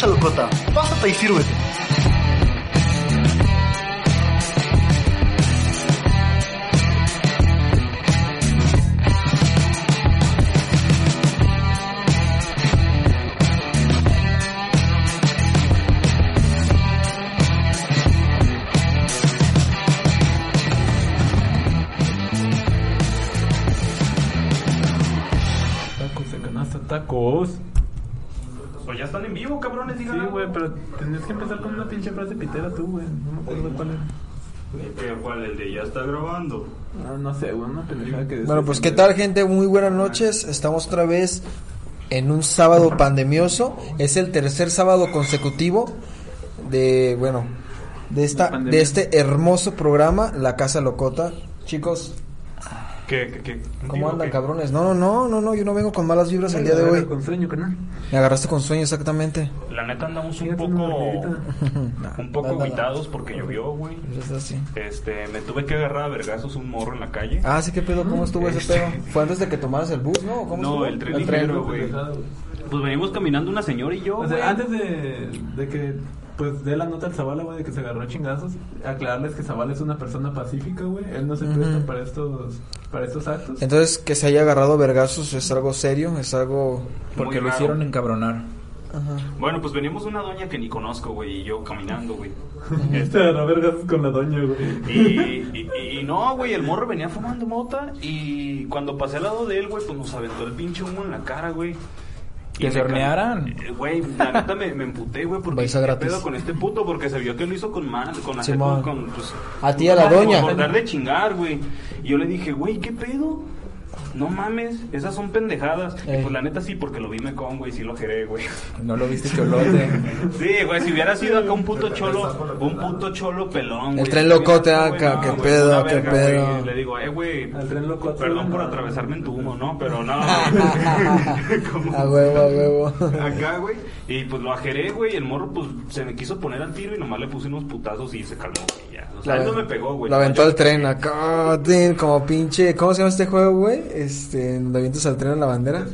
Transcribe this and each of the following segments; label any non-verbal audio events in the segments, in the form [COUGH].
Bienvenido a la Casa Locota. Pinche frase pitera tú, güey. No me acuerdo cuál era. ¿Qué, ¿Cuál? El de ya está grabando. No sé, güey, una pendejada que Bueno, pues qué tal gente, muy buenas noches. Estamos otra vez en un sábado pandemioso. Es el tercer sábado consecutivo de, bueno, de esta, de este hermoso programa, La Casa Locota. Chicos, ¿Qué, qué, qué? ¿cómo andan, ¿Qué? cabrones? No, no, no, no, no, yo no vengo con malas vibras el día de hoy. Con sueño, carnal. Me agarraste con sueño exactamente. La neta andamos un poco... [LAUGHS] Un poco aguitados porque llovió, güey. Es así. Este, me tuve que agarrar a vergazos un morro en la calle. Ah, sí, qué pedo, ¿cómo estuvo ese Este- pedo? ¿Fue antes de que tomaras el bus, no? ¿Cómo No, estuvo? el tren ligero, güey. Pues venimos caminando una señora y yo, O güey. sea, antes de, de que pues dé la nota al Zavala, güey, de que se agarró a chingazos, aclararles que Zavala es una persona pacífica, güey. Él no se presta para estos para estos actos. Entonces, que se haya agarrado a vergazos es algo serio, es algo... Porque lo hicieron encabronar. Ajá. Bueno, pues venimos una doña que ni conozco, güey, y yo caminando, güey. [LAUGHS] Se agarró a vergazos con la doña, güey. Y, y- y no, güey, el morro venía fumando mota y cuando pasé al lado de él, güey, pues nos aventó el pinche humo en la cara, güey. Que se hornearan. eh, Güey, la neta me, me emputé, güey, porque Baisa ¿qué gratis. pedo con este puto? Porque se vio que lo hizo con mal, con hacer Simón. con, con, pues, A ti, a la doña. Por darle chingar, güey. Y yo le dije, güey, ¿qué pedo? No mames, esas son pendejadas. Y Ey. pues la neta sí, porque lo vi mecón, güey, sí lo jeré, güey. No lo viste cholote. [LAUGHS] Sí, güey, si hubiera sido acá un puto cholo, un puto cholo pelón, güey. El tren locote, acá, no, qué güey, pedo, qué verga, pedo. güey. Le digo, eh, güey, Al tren locote. perdón por atravesarme en tu humo, ¿no? Pero no, [LAUGHS] [LAUGHS] A huevo, a huevo. Acá, güey. Y pues lo ajeré, güey. El morro, pues se me quiso poner al tiro y nomás le puse unos putazos y se calmó, güey. Ya. O sea, él no me pegó, güey. Lo aventó al tren acá, como pinche. ¿Cómo se llama este juego, güey? Este, donde avientas al la bandera.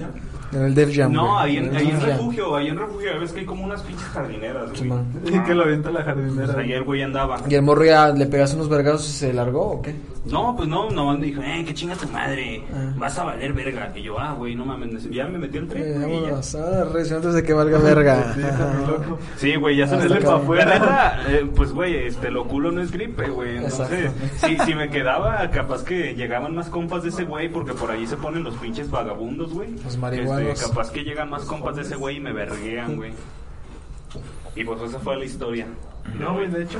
En el Def Jam. No, güey. ahí en, el ahí en refugio, ahí en refugio, ves que hay como unas pinches jardineras, güey. Y [LAUGHS] que lo avienta la jardinera. Pues ahí el güey andaba. ¿Y el morro ya le pegaste unos vergazos y se largó o qué? No, pues no, nomás me dijo, eh, que chinga tu madre, Ah. vas a valer verga. Y yo, ah, güey, no mames, ya me metí Eh, tren, güey, y ya. ah, recién antes de que valga verga. [LAUGHS] Sí, güey, ya se me sale acá. para afuera. Eh, pues, güey, este, lo culo no es gripe, güey. Entonces, si, si me quedaba, capaz que llegaban más compas de ese güey, porque por ahí se ponen los pinches vagabundos, güey. Los marihuanos. Este, capaz que llegan más compas de ese güey y me verguean, güey. Y pues esa fue la historia. No, güey, de hecho.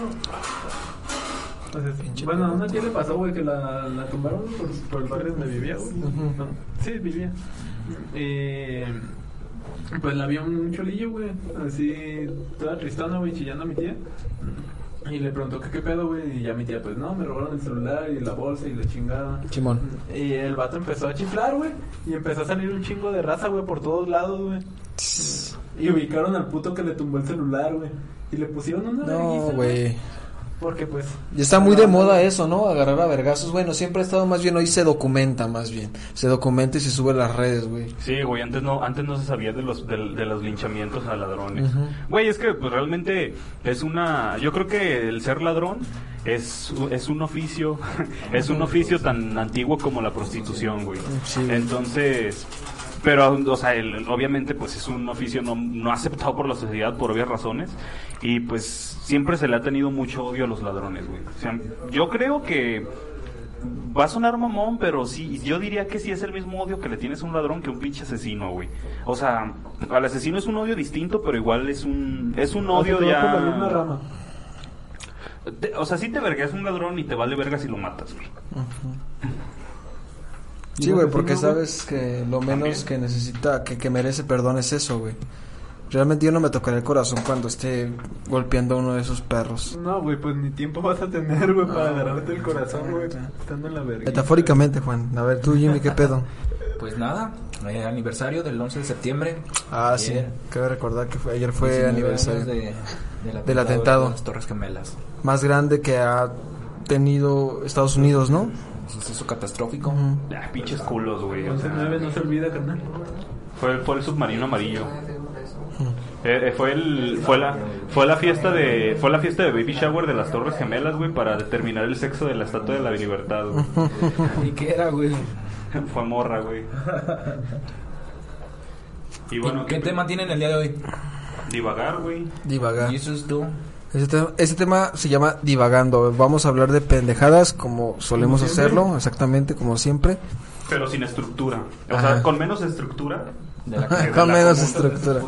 sea, bueno, a una tía le pasó, güey, que la, la tumbaron por, por el barrio donde vivía, güey. No, sí, vivía. Eh, pues la vio un cholillo, güey. Así, toda tristona, güey, chillando a mi tía. Y le preguntó que qué pedo, güey. Y ya mi tía, pues no, me robaron el celular y la bolsa y la chingada. Chimón. Y el vato empezó a chiflar, güey. Y empezó a salir un chingo de raza, güey, por todos lados, güey. Y ubicaron al puto que le tumbó el celular, güey. Y le pusieron una No, güey. Porque pues. Y está muy de moda eso, ¿no? Agarrar a vergazos. Bueno, siempre ha estado más bien, hoy se documenta más bien. Se documenta y se sube a las redes, güey. Sí, güey, antes no, antes no se sabía de los, de, de los linchamientos a ladrones. Güey, es que pues realmente es una, yo creo que el ser ladrón es, es un oficio, [LAUGHS] es un oficio tan antiguo como la prostitución, güey. Sí, güey. Entonces, pero, o sea, el- obviamente pues es un oficio no, no aceptado por la sociedad por obvias razones y pues siempre se le ha tenido mucho odio a los ladrones, güey. O sea, yo creo que Va a sonar mamón, pero sí, yo diría que sí es el mismo odio que le tienes a un ladrón que a un pinche asesino, güey. O sea, al asesino es un odio distinto, pero igual es un es un odio la misma ya. rama. Te- o sea, sí te vergas un ladrón y te vale verga si lo matas, güey. Sí, ¿Y güey, porque sabes que lo menos También. que necesita, que, que merece perdón es eso, güey. Realmente yo no me tocaré el corazón cuando esté golpeando a uno de esos perros. No, güey, pues ni tiempo vas a tener, güey, para No, agarrarte el corazón, güey. Estando en la verga. Metafóricamente, Juan. A ver, tú, Jimmy, ¿qué pedo? [LAUGHS] Pues nada, eh, aniversario del 11 de septiembre. Ah, sí. Ayer, Cabe recordar que fue, ayer fue 19 aniversario. años de- del, Del atentado. de las Torres Gemelas. Más grande que ha tenido Estados Unidos, ¿no? Un suceso catastrófico. Ah, pinches culos, güey. o sea, nueve no se olvida, carnal. fue, fue el submarino amarillo. Eh, eh, fue el fue la fue la fiesta de fue la fiesta de baby shower de las Torres Gemelas, güey, para determinar el sexo de la Estatua de la Libertad, güey. [LAUGHS] ¿Y qué era, güey? [LAUGHS] fue morra, güey. Y bueno, ¿Qué tema tienen el día de hoy? divagar, güey. Divagar. Jesus, tú. Ese, te- ese tema se llama divagando. Vamos a hablar de pendejadas como solemos Como hacerlo, exactamente como siempre. Pero sin estructura. O Ajá. sea, con menos estructura. De la que [LAUGHS] de Con la menos estructura.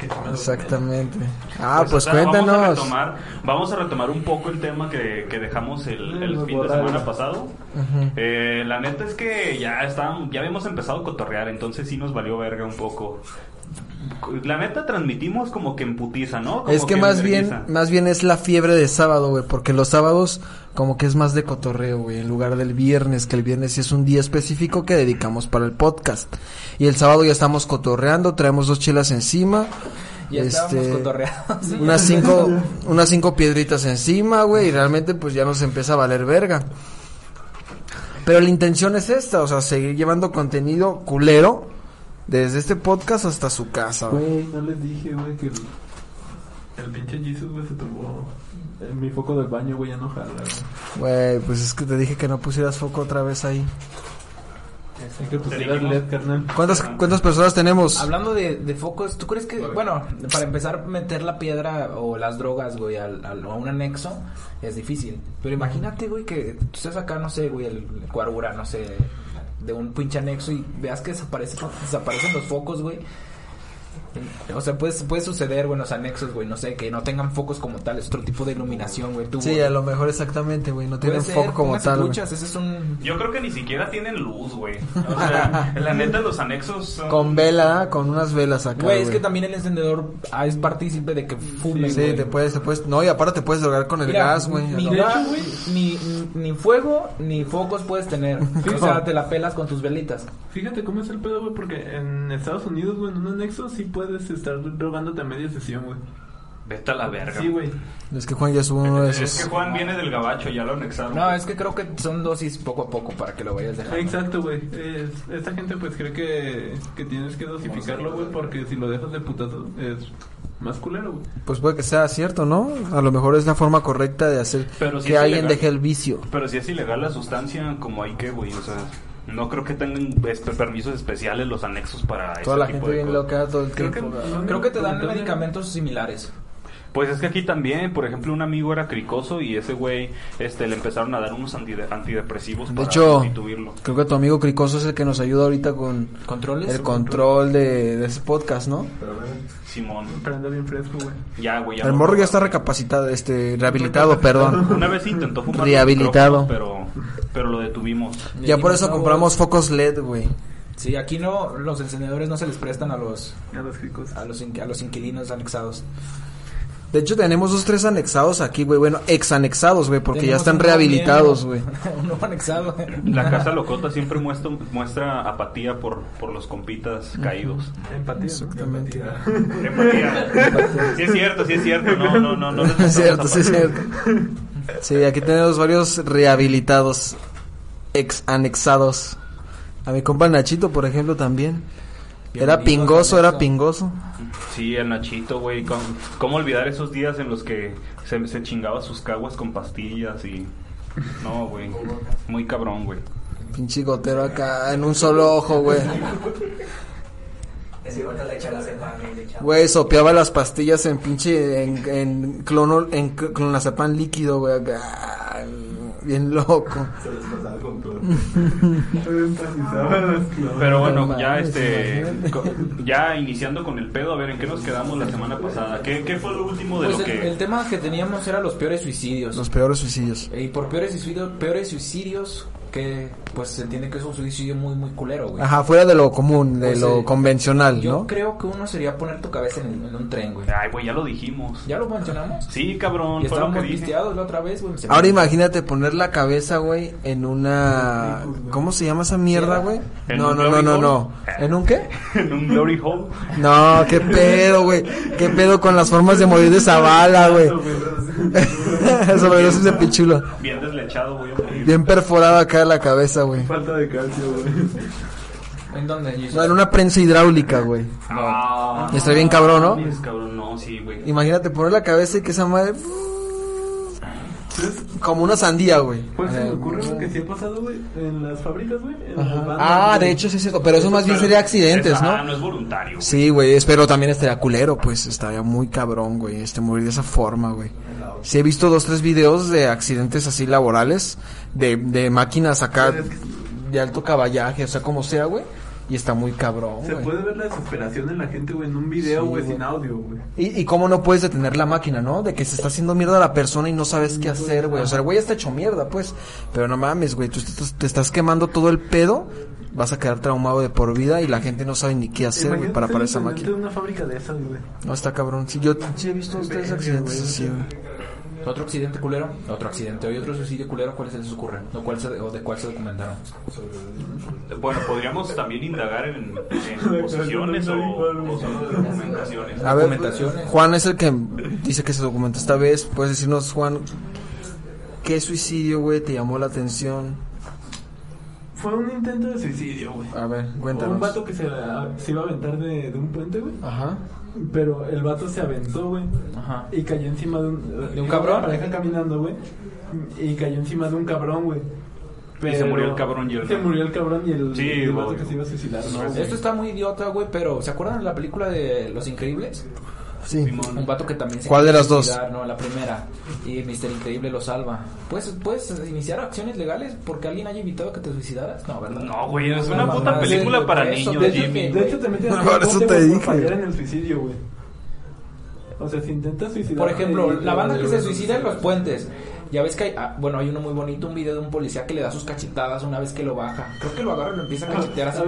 Que Exactamente. Ah, pues, o sea, Vamos a, cuéntanos. retomar, vamos a retomar un poco el tema que, que dejamos el, el fin de semana pasado. Ujú. Eh, la neta es que ya estábamos, ya habíamos empezado a cotorrear, entonces sí nos valió verga un poco. La neta transmitimos como que en putiza, ¿no? Como Es que más en bien, más bien es la fiebre de sábado, güey, porque los sábados como que es más de cotorreo, güey, en lugar del viernes, que el viernes sí es un día específico que dedicamos para el podcast. Y el sábado ya estamos cotorreando, traemos dos chelas encima, Ya este, unas cinco, [LAUGHS] unas cinco piedritas encima, güey, y realmente pues ya nos empieza a valer verga. Pero la intención es esta, o sea, seguir llevando contenido culero desde este podcast hasta su casa, güey. Güey, no les dije, güey, que el, el pinche Jesus, güey, se tomó eh, mi foco del baño, güey, ya no jala, güey. Güey, pues es que te dije que no pusieras foco otra vez ahí. Hay que pusieras dijimos. LED, carnal. ¿Cuántas, cuántas personas tenemos? Hablando de, de focos, ¿tú crees que, bueno, para empezar meter la piedra o las drogas, güey, al, al- a un anexo es difícil? Pero imagínate, güey, que tú estés acá, no sé, güey, el cuargura, no sé, de un pinche anexo y veas que desaparece, desaparecen los focos, güey. [LAUGHS] O sea, puede, puede suceder, güey, en los anexos, güey, no sé, que no tengan focos como tal, es otro tipo de iluminación, güey. Tú, Sí, güey, a lo mejor exactamente, güey. No tienen ser, foco como tal. truchas, ese es un... Yo creo que ni siquiera tienen luz, güey. [LAUGHS] O sea, la neta los anexos son... Con vela, con unas velas acá. Güey, es que también el encendedor ah, es partícipe de que fume, Sí, güey. te puedes, te puedes. No, y aparte te puedes drogar con el Mira, gas, güey. Ni, gas, hecho, güey. ni, ni fuego, ni focos puedes tener. [LAUGHS] O sea, te la pelas con tus velitas. Fíjate cómo es el pedo, güey, porque en Estados Unidos, güey, en un anexo sí puedes estar drogándote a media sesión, güey. Vete a la verga. Sí, güey. Es que Juan ya en uno de Es esos. que Juan viene del gabacho, ya lo anexaron. No, es que creo que son dosis poco a poco para que lo vayas dejando. Exacto, güey. Es- Esta gente pues cree que, que tienes que dosificarlo, güey, porque si lo dejas de putazo es más culero, güey. Pues puede que sea cierto, ¿no? A lo mejor es la forma correcta de hacer Pero sí que es alguien ilegal. deje el vicio. Pero si es ilegal la sustancia, como hay que, güey, o sea, no creo que tengan este, permisos especiales los anexos para Toda ese la tipo gente de bien cosas. loca todo el Creo tiempo. que-. Creo que te dan medicamentos similares. Pues es que aquí también, por ejemplo, un amigo era cricoso y ese güey este, le empezaron a dar unos antide- antidepresivos De para hecho, creo que tu amigo Cricoso es el que nos ayuda ahorita con ¿Controles? el control de, de ese podcast, ¿no? Simón. Pero anda bien fresco, güey. Ya, güey. ya El no- morro ya está recapacitado, este, rehabilitado, perdón. [LAUGHS] Una vez intentó fumar Rehabilitado. pero, pero lo detuvimos. Ya por eso compramos focos LED, güey. Sí, aquí no, los encendedores no se les prestan a los, A los ricos. a los, in- a los inquilinos anexados. De hecho, tenemos dos, tres anexados aquí, güey. Bueno, ex anexados, güey, porque ya están rehabilitados, güey. miembro, un nuevo anexado. La casa locota siempre muestra, muestra apatía por, por los compitas caídos. Empatía. Exactamente. Empatía. Empatía. Sí es cierto, sí es cierto. No, no, no. no [LAUGHS] Es cierto, sí es cierto. Sí, aquí tenemos varios rehabilitados, ex anexados. A mi compa Nachito, por ejemplo, también. Era pingoso, era pingoso. Sí, el Nachito, güey. ¿Cómo, olvidar esos días en los que se, se chingaba sus caguas con pastillas y... No, güey. Muy cabrón, güey. Pinche gotero acá, en un solo ojo, güey. Güey, sopeaba las pastillas en pinche, en, en clono, en cl- clonazepam líquido, güey, acá. Bien loco. [LAUGHS] [LAUGHS] Pero bueno, No ya este... Ya iniciando con el pedo, a ver, ¿en qué nos quedamos la semana pasada? ¿Qué, qué fue lo último de Pues lo el, que... el tema que teníamos era los peores suicidios. Los peores suicidios. Y por peores suicidios, peores suicidios que pues se entiende que es un suicidio muy muy culero, güey. Ajá, fuera de lo común, de Pues, lo eh, convencional, Yo ¿no? creo que uno sería poner tu cabeza en, en un tren, güey. Ay, güey, ya lo dijimos. ¿Ya lo mencionamos? Sí, cabrón, Y estábamos pisteados la otra vez, güey. Se me- Ahora imagínate poner la cabeza, güey, en una... ¿Cómo se llama esa mierda, güey? ¿En No, un no, no, no, hole? no. ¿En un qué? [LAUGHS] en un glory hole. No, qué pedo, güey. Qué pedo con las formas de morir de Zavala, güey. Sobredosis de pichulo. Bien a morir. Bien perforada acá la cabeza, güey. Falta de calcio, güey. ¿En dónde? No, en una prensa hidráulica, güey. Ah, Está bien cabrón, ¿no? mames, cabrón, no, sí, güey. Imagínate poner la cabeza y que esa madre... Como una sandía, güey. Pues se me Eh, ocurre lo que sí ha pasado, güey, en las fábricas, güey. Ah, de hecho sí es cierto, pero eso más bien sería accidentes, Ah, ¿no? no es voluntario. Sí, güey, pero también estaría culero, pues estaría muy cabrón, güey, este morir de esa forma, güey. Sí he visto dos, tres videos de accidentes así laborales, de, de máquinas acá de alto caballaje, o sea, como sea, güey, y está muy cabrón, Se güey. puede ver la desesperación en la gente, güey, en un video, Sí, güey, güey. sin audio, güey. Y, y cómo no puedes detener la máquina, ¿no? De que se está haciendo mierda la persona y no sabes qué hacer, güey. O sea, el güey está hecho mierda, pues. Pero no mames, güey. Tú te, te estás quemando todo el pedo. Vas a quedar traumado de por vida y la gente no sabe ni qué hacer, güey, para parar esa máquina. de una fábrica de esas, güey. No, está cabrón. Sí, yo sí he visto dos, tres Verga, accidentes güey. así, güey. Otro accidente culero, otro accidente hoy otro suicidio culero, ¿cuál se les ocurre? ¿O, cuál se, o de cuál se documentaron? Bueno, podríamos también indagar en, en [LAUGHS] posiciones o, o solo documentaciones. A ver, Documentaciones. Juan es el que dice que se documenta esta vez. Puedes decirnos, Juan, ¿qué suicidio, güey, te llamó la atención? Fue un intento de suicidio, güey. A ver, Un cuéntanos. vato que se, se iba a aventar de, de un puente, güey. Ajá. Pero el vato se aventó, güey. Ajá. Y cayó encima de un... ¿De un cabrón? pareja caminando, güey. Y cayó encima de un cabrón, güey. Y se murió el cabrón y el- Se murió el cabrón y el, Sí, y el vato que se iba a suicidar, ¿no? Esto está muy idiota, güey, pero ¿se acuerdan de la película de Los Increíbles? Sí. Un vato que también se ¿Cuál de las dos? No, la primera. Y Mr. Increíble lo salva. ¿Puedes, ¿Puedes iniciar acciones legales porque alguien haya invitado a que te suicidaras? No, ¿verdad? No, güey, es No, una no, puta no, película sí, para niños, de hecho, Jimmy. De hecho, [LAUGHS] te meten a Por eso te por dije. fallar en el suicidio, güey. O sea, si intentas suicidar... Por ejemplo, la banda que se suicida en los puentes. Ya ves que hay, ah, bueno, hay uno muy bonito, un video de un policía que le da sus cachetadas una vez que lo baja. Creo que lo agarra y lo empieza a cachetear así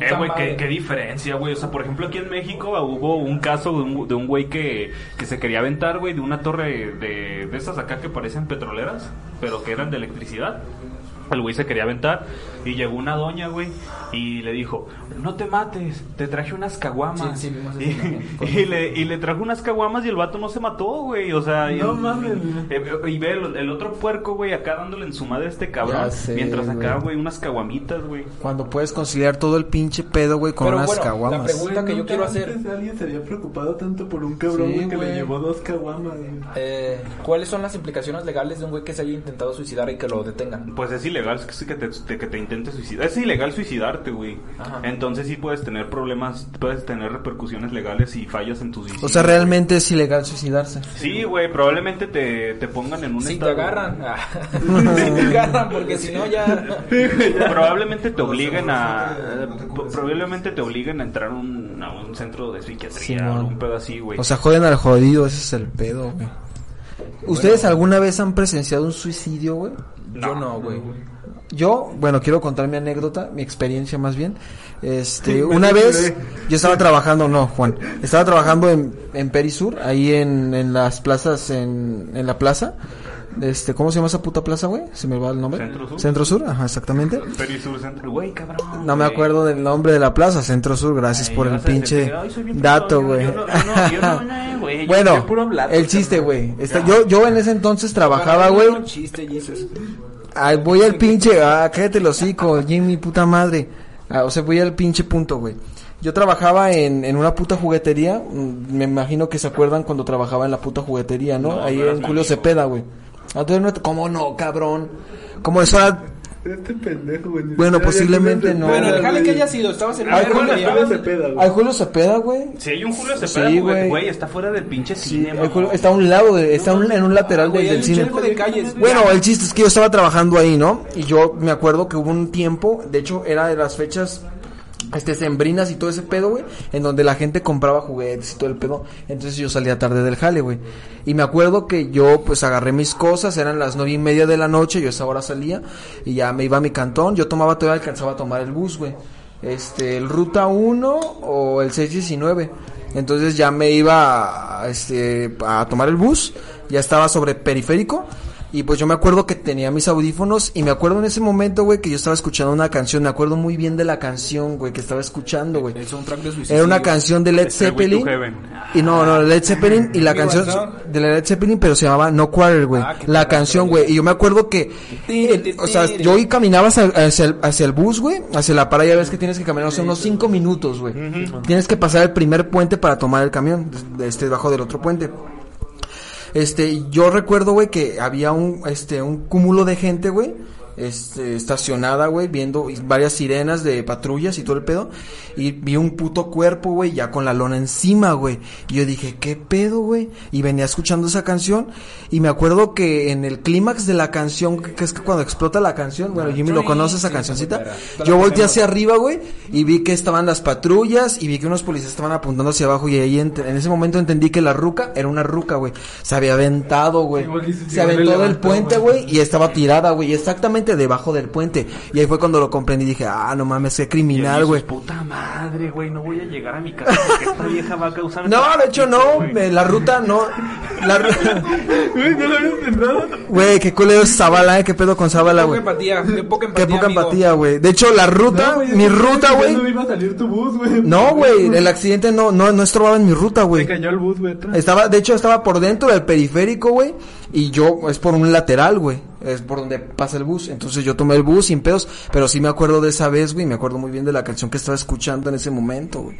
Eh, güey, madre". qué, qué diferencia, güey. O sea, por ejemplo, aquí en México ah, hubo un caso de un, de un güey que, que se quería aventar, güey, de una torre de, de esas acá que parecen petroleras, pero que eran de electricidad. El güey se quería aventar y llegó una doña, güey, y le dijo, no te mates, te traje unas caguamas. Sí, sí, y, [LAUGHS] y le, y le trajo unas caguamas y el vato no se mató, güey. O sea, y, No mames, eh, eh, y ve el, el otro puerco, güey, acá dándole en su madre a este cabrón. Sé, mientras acá, güey. unas caguamitas, güey. Cuando puedes conciliar todo el pinche pedo, güey, con Pero unas bueno, la caguamas. pregunta- que yo quiero hacer- antes alguien se había preocupado tanto por un cabrón Sí, güey, que güey. le llevó dos caguamas, güey. Eh, ¿Cuáles son las implicaciones legales de un güey que se haya intentado suicidar y que lo detengan? Pues es ilegal que te, que te intentes suicidar. Es ilegal suicidarte, güey. Ajá. Entonces sí puedes tener problemas, puedes tener repercusiones legales si fallas en tu suicidio. O sea, realmente es ilegal suicidarse. Sí, güey, probablemente te, te pongan en un Si te agarran, [LAUGHS] ah, si [LAUGHS] te agarran, porque si no ya... Probablemente te obliguen a... Probablemente te obliguen a entrar a un, a un centro de psiquiatría Simón. o un pedo así, güey. O sea, joden al jodido, ese es el pedo, güey. ¿Ustedes alguna vez han presenciado un suicidio, güey? Yo no, güey. Yo, bueno, quiero contar mi anécdota, mi experiencia más bien. Este, Sí, una vez yo estaba trabajando, no, Juan, estaba trabajando en, en Perisur, ahí en, en las plazas, en, en la plaza. Este, ¿cómo se llama esa puta plaza, güey? Se me va el nombre. Centro Sur. Centro Sur, ajá, exactamente. Perisur Centro. Güey, cabrón. No me acuerdo del nombre de la plaza, Centro Sur, gracias Ay, por el pinche que, "Ay, soy bien dato, güey. no- no- no- [LAUGHS] no, Bueno, yo puro hablar, el chiste, güey. Está- Yo, yo en ese entonces trabajaba, güey. Un chiste, Jesus. Ay, voy al pinche, ah, cállate el hocico, Jimmy, puta madre. Ah, o sea, voy al pinche punto, güey. Yo trabajaba en, en una puta juguetería, mm, me imagino que se acuerdan cuando trabajaba en la puta juguetería, ¿no? No, Ahí no en Julio. Cepeda, güey. Ah, ¿Cómo no, cabrón? ¿Cómo eso era? Este pendejo, güey. Bueno, posiblemente no. Bueno, déjale que haya sido, estabas en el Julio día. Julio Cepeda, güey. Hay Julio Cepeda, güey. Si hay un Julio Cepeda, Sí, güey, está fuera del pinche Sí, cine, hay. Julio- está a un lado, de, está un- en un lateral Güey, del, hay cine. chingo de calles. Bueno, el chiste es que yo estaba trabajando ahí, ¿no? Y yo me acuerdo que hubo un tiempo, de hecho era de las fechas este sembrinas y todo ese pedo, güey, en donde la gente compraba juguetes y todo el pedo. Entonces yo salía tarde del jale, güey. Y me acuerdo que yo pues agarré mis cosas, eran las nueve y media de la noche, yo a esa hora salía y ya me iba a mi cantón. Yo tomaba todavía alcanzaba a tomar el bus, güey. Este, el ruta 1 o el 619. Entonces ya me iba este, a tomar el bus, ya estaba sobre periférico. Y pues yo me acuerdo que tenía mis audífonos y me acuerdo en ese momento, güey, que yo estaba escuchando una canción. Me acuerdo muy bien de la canción, güey, que estaba escuchando, güey. De Suicidio. Era una canción de Led to Zeppelin. Y no, no, Led Zeppelin y la canción de la Led Zeppelin, pero se llamaba No Quarter, güey. Ah, la canción, güey. Y yo me acuerdo que, o sea, yo hoy caminaba hacia, hacia el, hacia el bus, güey, hacia la parada, ya ves que tienes que caminar, o sea, unos cinco minutos, güey. Tienes que pasar el primer puente para tomar el camión, este, debajo del otro puente. Este, yo recuerdo, güey, que había un, este, un cúmulo de gente, güey, este, estacionada, güey, viendo varias sirenas de patrullas y todo el pedo. Y vi un puto cuerpo, güey, ya con la lona encima, güey. Y yo dije, ¿qué pedo, güey? Y venía escuchando esa canción. Y me acuerdo que en el clímax de la canción, que es que cuando explota la canción, bueno, Jimmy lo conoce esa cancioncita. Yo volteé hacia arriba, güey, y vi que estaban las patrullas y vi que unos policías estaban apuntando hacia abajo y ahí en ese momento entendí que la ruca era una ruca, güey. Se había aventado, güey. Se aventó del puente, güey, y estaba tirada, güey, exactamente debajo del puente. Y ahí fue cuando lo comprendí y dije, ah, no mames, qué criminal, güey. Puta madre, güey, no voy a llegar a mi casa porque esta vieja va a causar. No, de hecho no, la ruta no. La ru- Güey, no lo había pensado. Güey, qué culero es Zabala, eh, qué pedo con Zabala, Poca güey. empatía, qué poca empatía. Qué poca empatía, güey. De hecho, la ruta, No, mi ruta, güey. No iba a salir tu bus, güey. No, güey, el accidente no, no, no estorbaba en mi ruta, Se güey. cayó el bus, güey. Estaba, de hecho, estaba por dentro del periférico, güey. Y yo, es por un lateral, güey. Es por donde pasa el bus. Entonces yo tomé el bus sin pedos. Pero sí me acuerdo de esa vez, güey. Me acuerdo muy bien de la canción que estaba escuchando en ese momento, güey.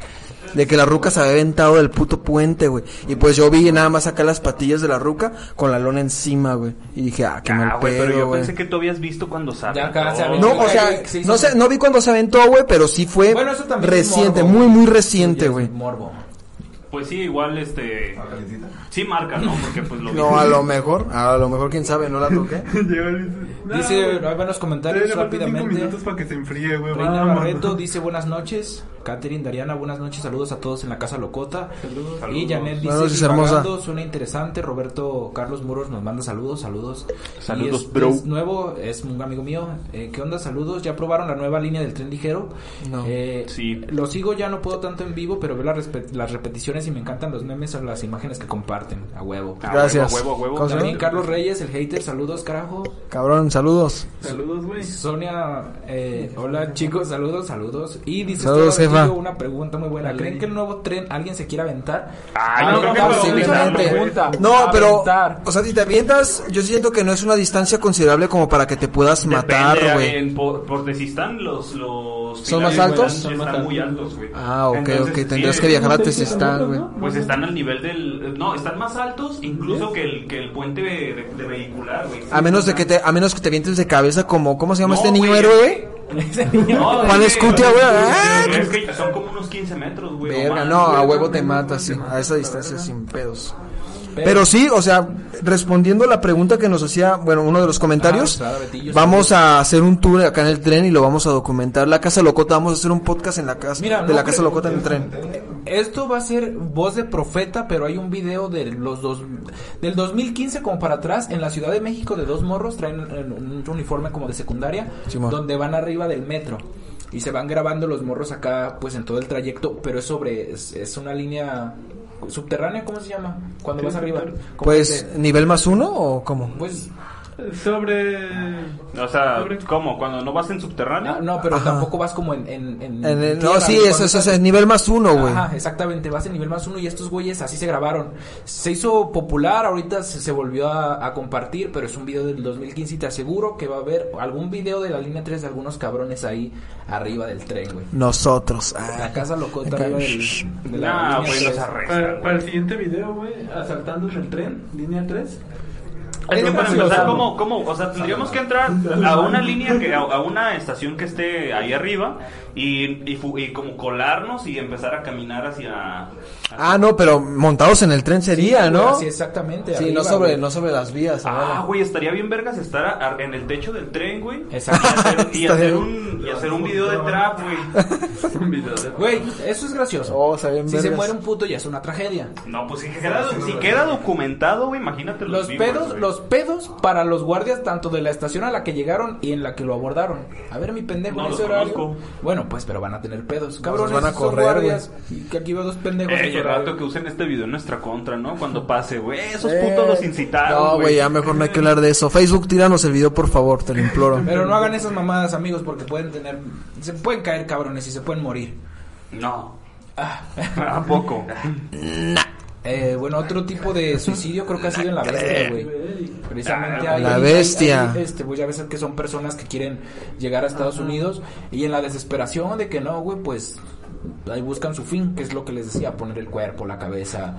De que la ruca se había aventado del puto puente, güey. Y pues yo vi nada más acá las patillas de la ruca con la lona encima, güey. Y dije, ah, qué mal Ah, güey, pero yo güey. pensé que tú habías visto cuando sale. Ya acá se aventó. No, o sea, Sí, sí, no sé, no vi cuando se aventó, güey, pero sí fue Bueno, eso también es reciente, morbo, muy, muy reciente, güey. Morbo. Pues sí, igual este. Sí marca, ¿no? Porque pues lo [LAUGHS] vi. No, a lo mejor, a lo mejor, quién sabe, no la toqué. [LAUGHS] Dice, no, hay buenos comentarios rápidamente. minutos para que se enfríe, güey. Reina. Barreto dice buenas noches. Catherine Dariana, buenas noches. Saludos a todos en la casa Locota. Saludos. Y Janet dice, noches, hermosa. "Divagando, suena interesante. Roberto Carlos Muros nos manda saludos, saludos. Saludos, Y es, bro. es nuevo, es un amigo mío. Eh, ¿Qué onda? Saludos. ¿Ya probaron la nueva línea del tren ligero? No. Eh, Sí. Lo sigo, ya no puedo tanto en vivo, pero veo las, las repeticiones y me encantan los memes o las imágenes que comparten. A huevo. Ah, Gracias. Carlos Reyes, el hater, saludos, carajo. Cabrón, saludos. Saludos, güey. Sonia, eh, hola chicos, saludos, saludos. Y dice Saludos, jefa. Una pregunta muy buena. ¿Creen que el nuevo tren alguien se quiera aventar? Ah, no, creo que posiblemente. No, pero, Aventar. o sea, si te avientas, yo siento que no es una distancia considerable como para que te puedas matar, Depende, güey. en- por, porque si están los, los ¿Son más altos? Son más muy altos. güey. Ah, ok, Entonces, ok, tendrías que viajar a ¿Cómo te dices, Tezistán, ¿no? güey. Pues están al nivel del... No, están más altos incluso que el, que el puente de, de vehicular, güey. A menos de que te, a menos que te avientes de cabeza como, ¿cómo se llama No, este niño güey. héroe? [LAUGHS] No, Juan Escutia, güey. ¡Ah! Es que son como unos 15 metros, güey. o Verga, no, a huevo te matas, sí, a esa distancia sin pedos. Pero sí, o sea, respondiendo a la pregunta que nos hacía, bueno, uno de los comentarios, Ah, claro, Betillo, vamos a hacer un tour acá en el tren y lo vamos a documentar. La Casa Locota, vamos a hacer un podcast en la casa, Mira, de no la Casa Locota en el tren. Esto va a ser voz de profeta, pero hay un video de los dos, del 2015 como para atrás en la Ciudad de México de dos morros traen un uniforme como de secundaria Simón. donde van arriba del metro y se van grabando los morros acá pues en todo el trayecto, pero es sobre es, es una línea subterránea, ¿cómo se llama? Cuando vas arriba. ¿Cómo Pues, ¿nivel más uno o cómo? pues Sobre. O sea, Sobre- ¿cómo? ¿Cuando no vas en subterráneo? no, pero Ajá. tampoco vas como en en, en En el- no, sí, eso, eso, estás- es nivel más uno, güey. Ajá, exactamente, vas en nivel más uno y estos güeyes así se grabaron. Se hizo popular, ahorita se, se volvió a, a compartir, pero es un video del 2015 y te aseguro que va a haber algún video de la línea 3 de algunos cabrones ahí arriba del tren, güey. Nosotros. La Ah, casa locota Acá, arriba del, de la Nah, línea güey, 3. los arrestan. Para, para el siguiente video, güey, asaltándose el tren, línea 3. Es que para empezar, ¿cómo, cómo? O sea, tendríamos que entrar a una línea, que, a, una estación que esté ahí arriba y, y, fu- y como colarnos y empezar a caminar hacia... Ah, no, pero montados en el tren sería, Sí, ¿no? así exactamente. Sí, arriba, no sobre, güey. no sobre las vías. Ah, güey, estaría bien vergas estar a- a- en el techo del tren, güey. Exacto. Y hacer, y [LAUGHS] un, y hacer un video de trap, güey. [LAUGHS] Un video de. Güey, eso es gracioso. Oh, si se muere un puto ya es una tragedia. No, pues si queda, si queda documentado, güey, imagínate los, Los pedos, güey. los los pedos para los guardias tanto de la estación a la que llegaron y en la que lo abordaron. A ver, mi pendejo, No ese horario. Bueno, pues, pero van a tener pedos. Cabrones, van a correr, guardias. Y que aquí veo dos pendejos. en Eh, el horario. rato que usen este video en nuestra contra, ¿no? Cuando [LAUGHS] pase, güey. Esos Eh, putos los incitaron, No, güey, ya mejor no hay que hablar de eso. Facebook, tíranos el video, por favor, te lo imploro. [LAUGHS] Pero no hagan esas mamadas, amigos, porque pueden tener. Se pueden caer cabrones y se pueden morir. No. Ah. ¿A poco? [LAUGHS] Eh, bueno, otro tipo de suicidio creo que ha sido en la bestia, güey. Precisamente hay, La bestia. hay, este, pues ya ves que son personas que quieren llegar a Estados Unidos y en la desesperación de que no, güey, pues ahí buscan su fin, que es lo que les decía, poner el cuerpo, la cabeza,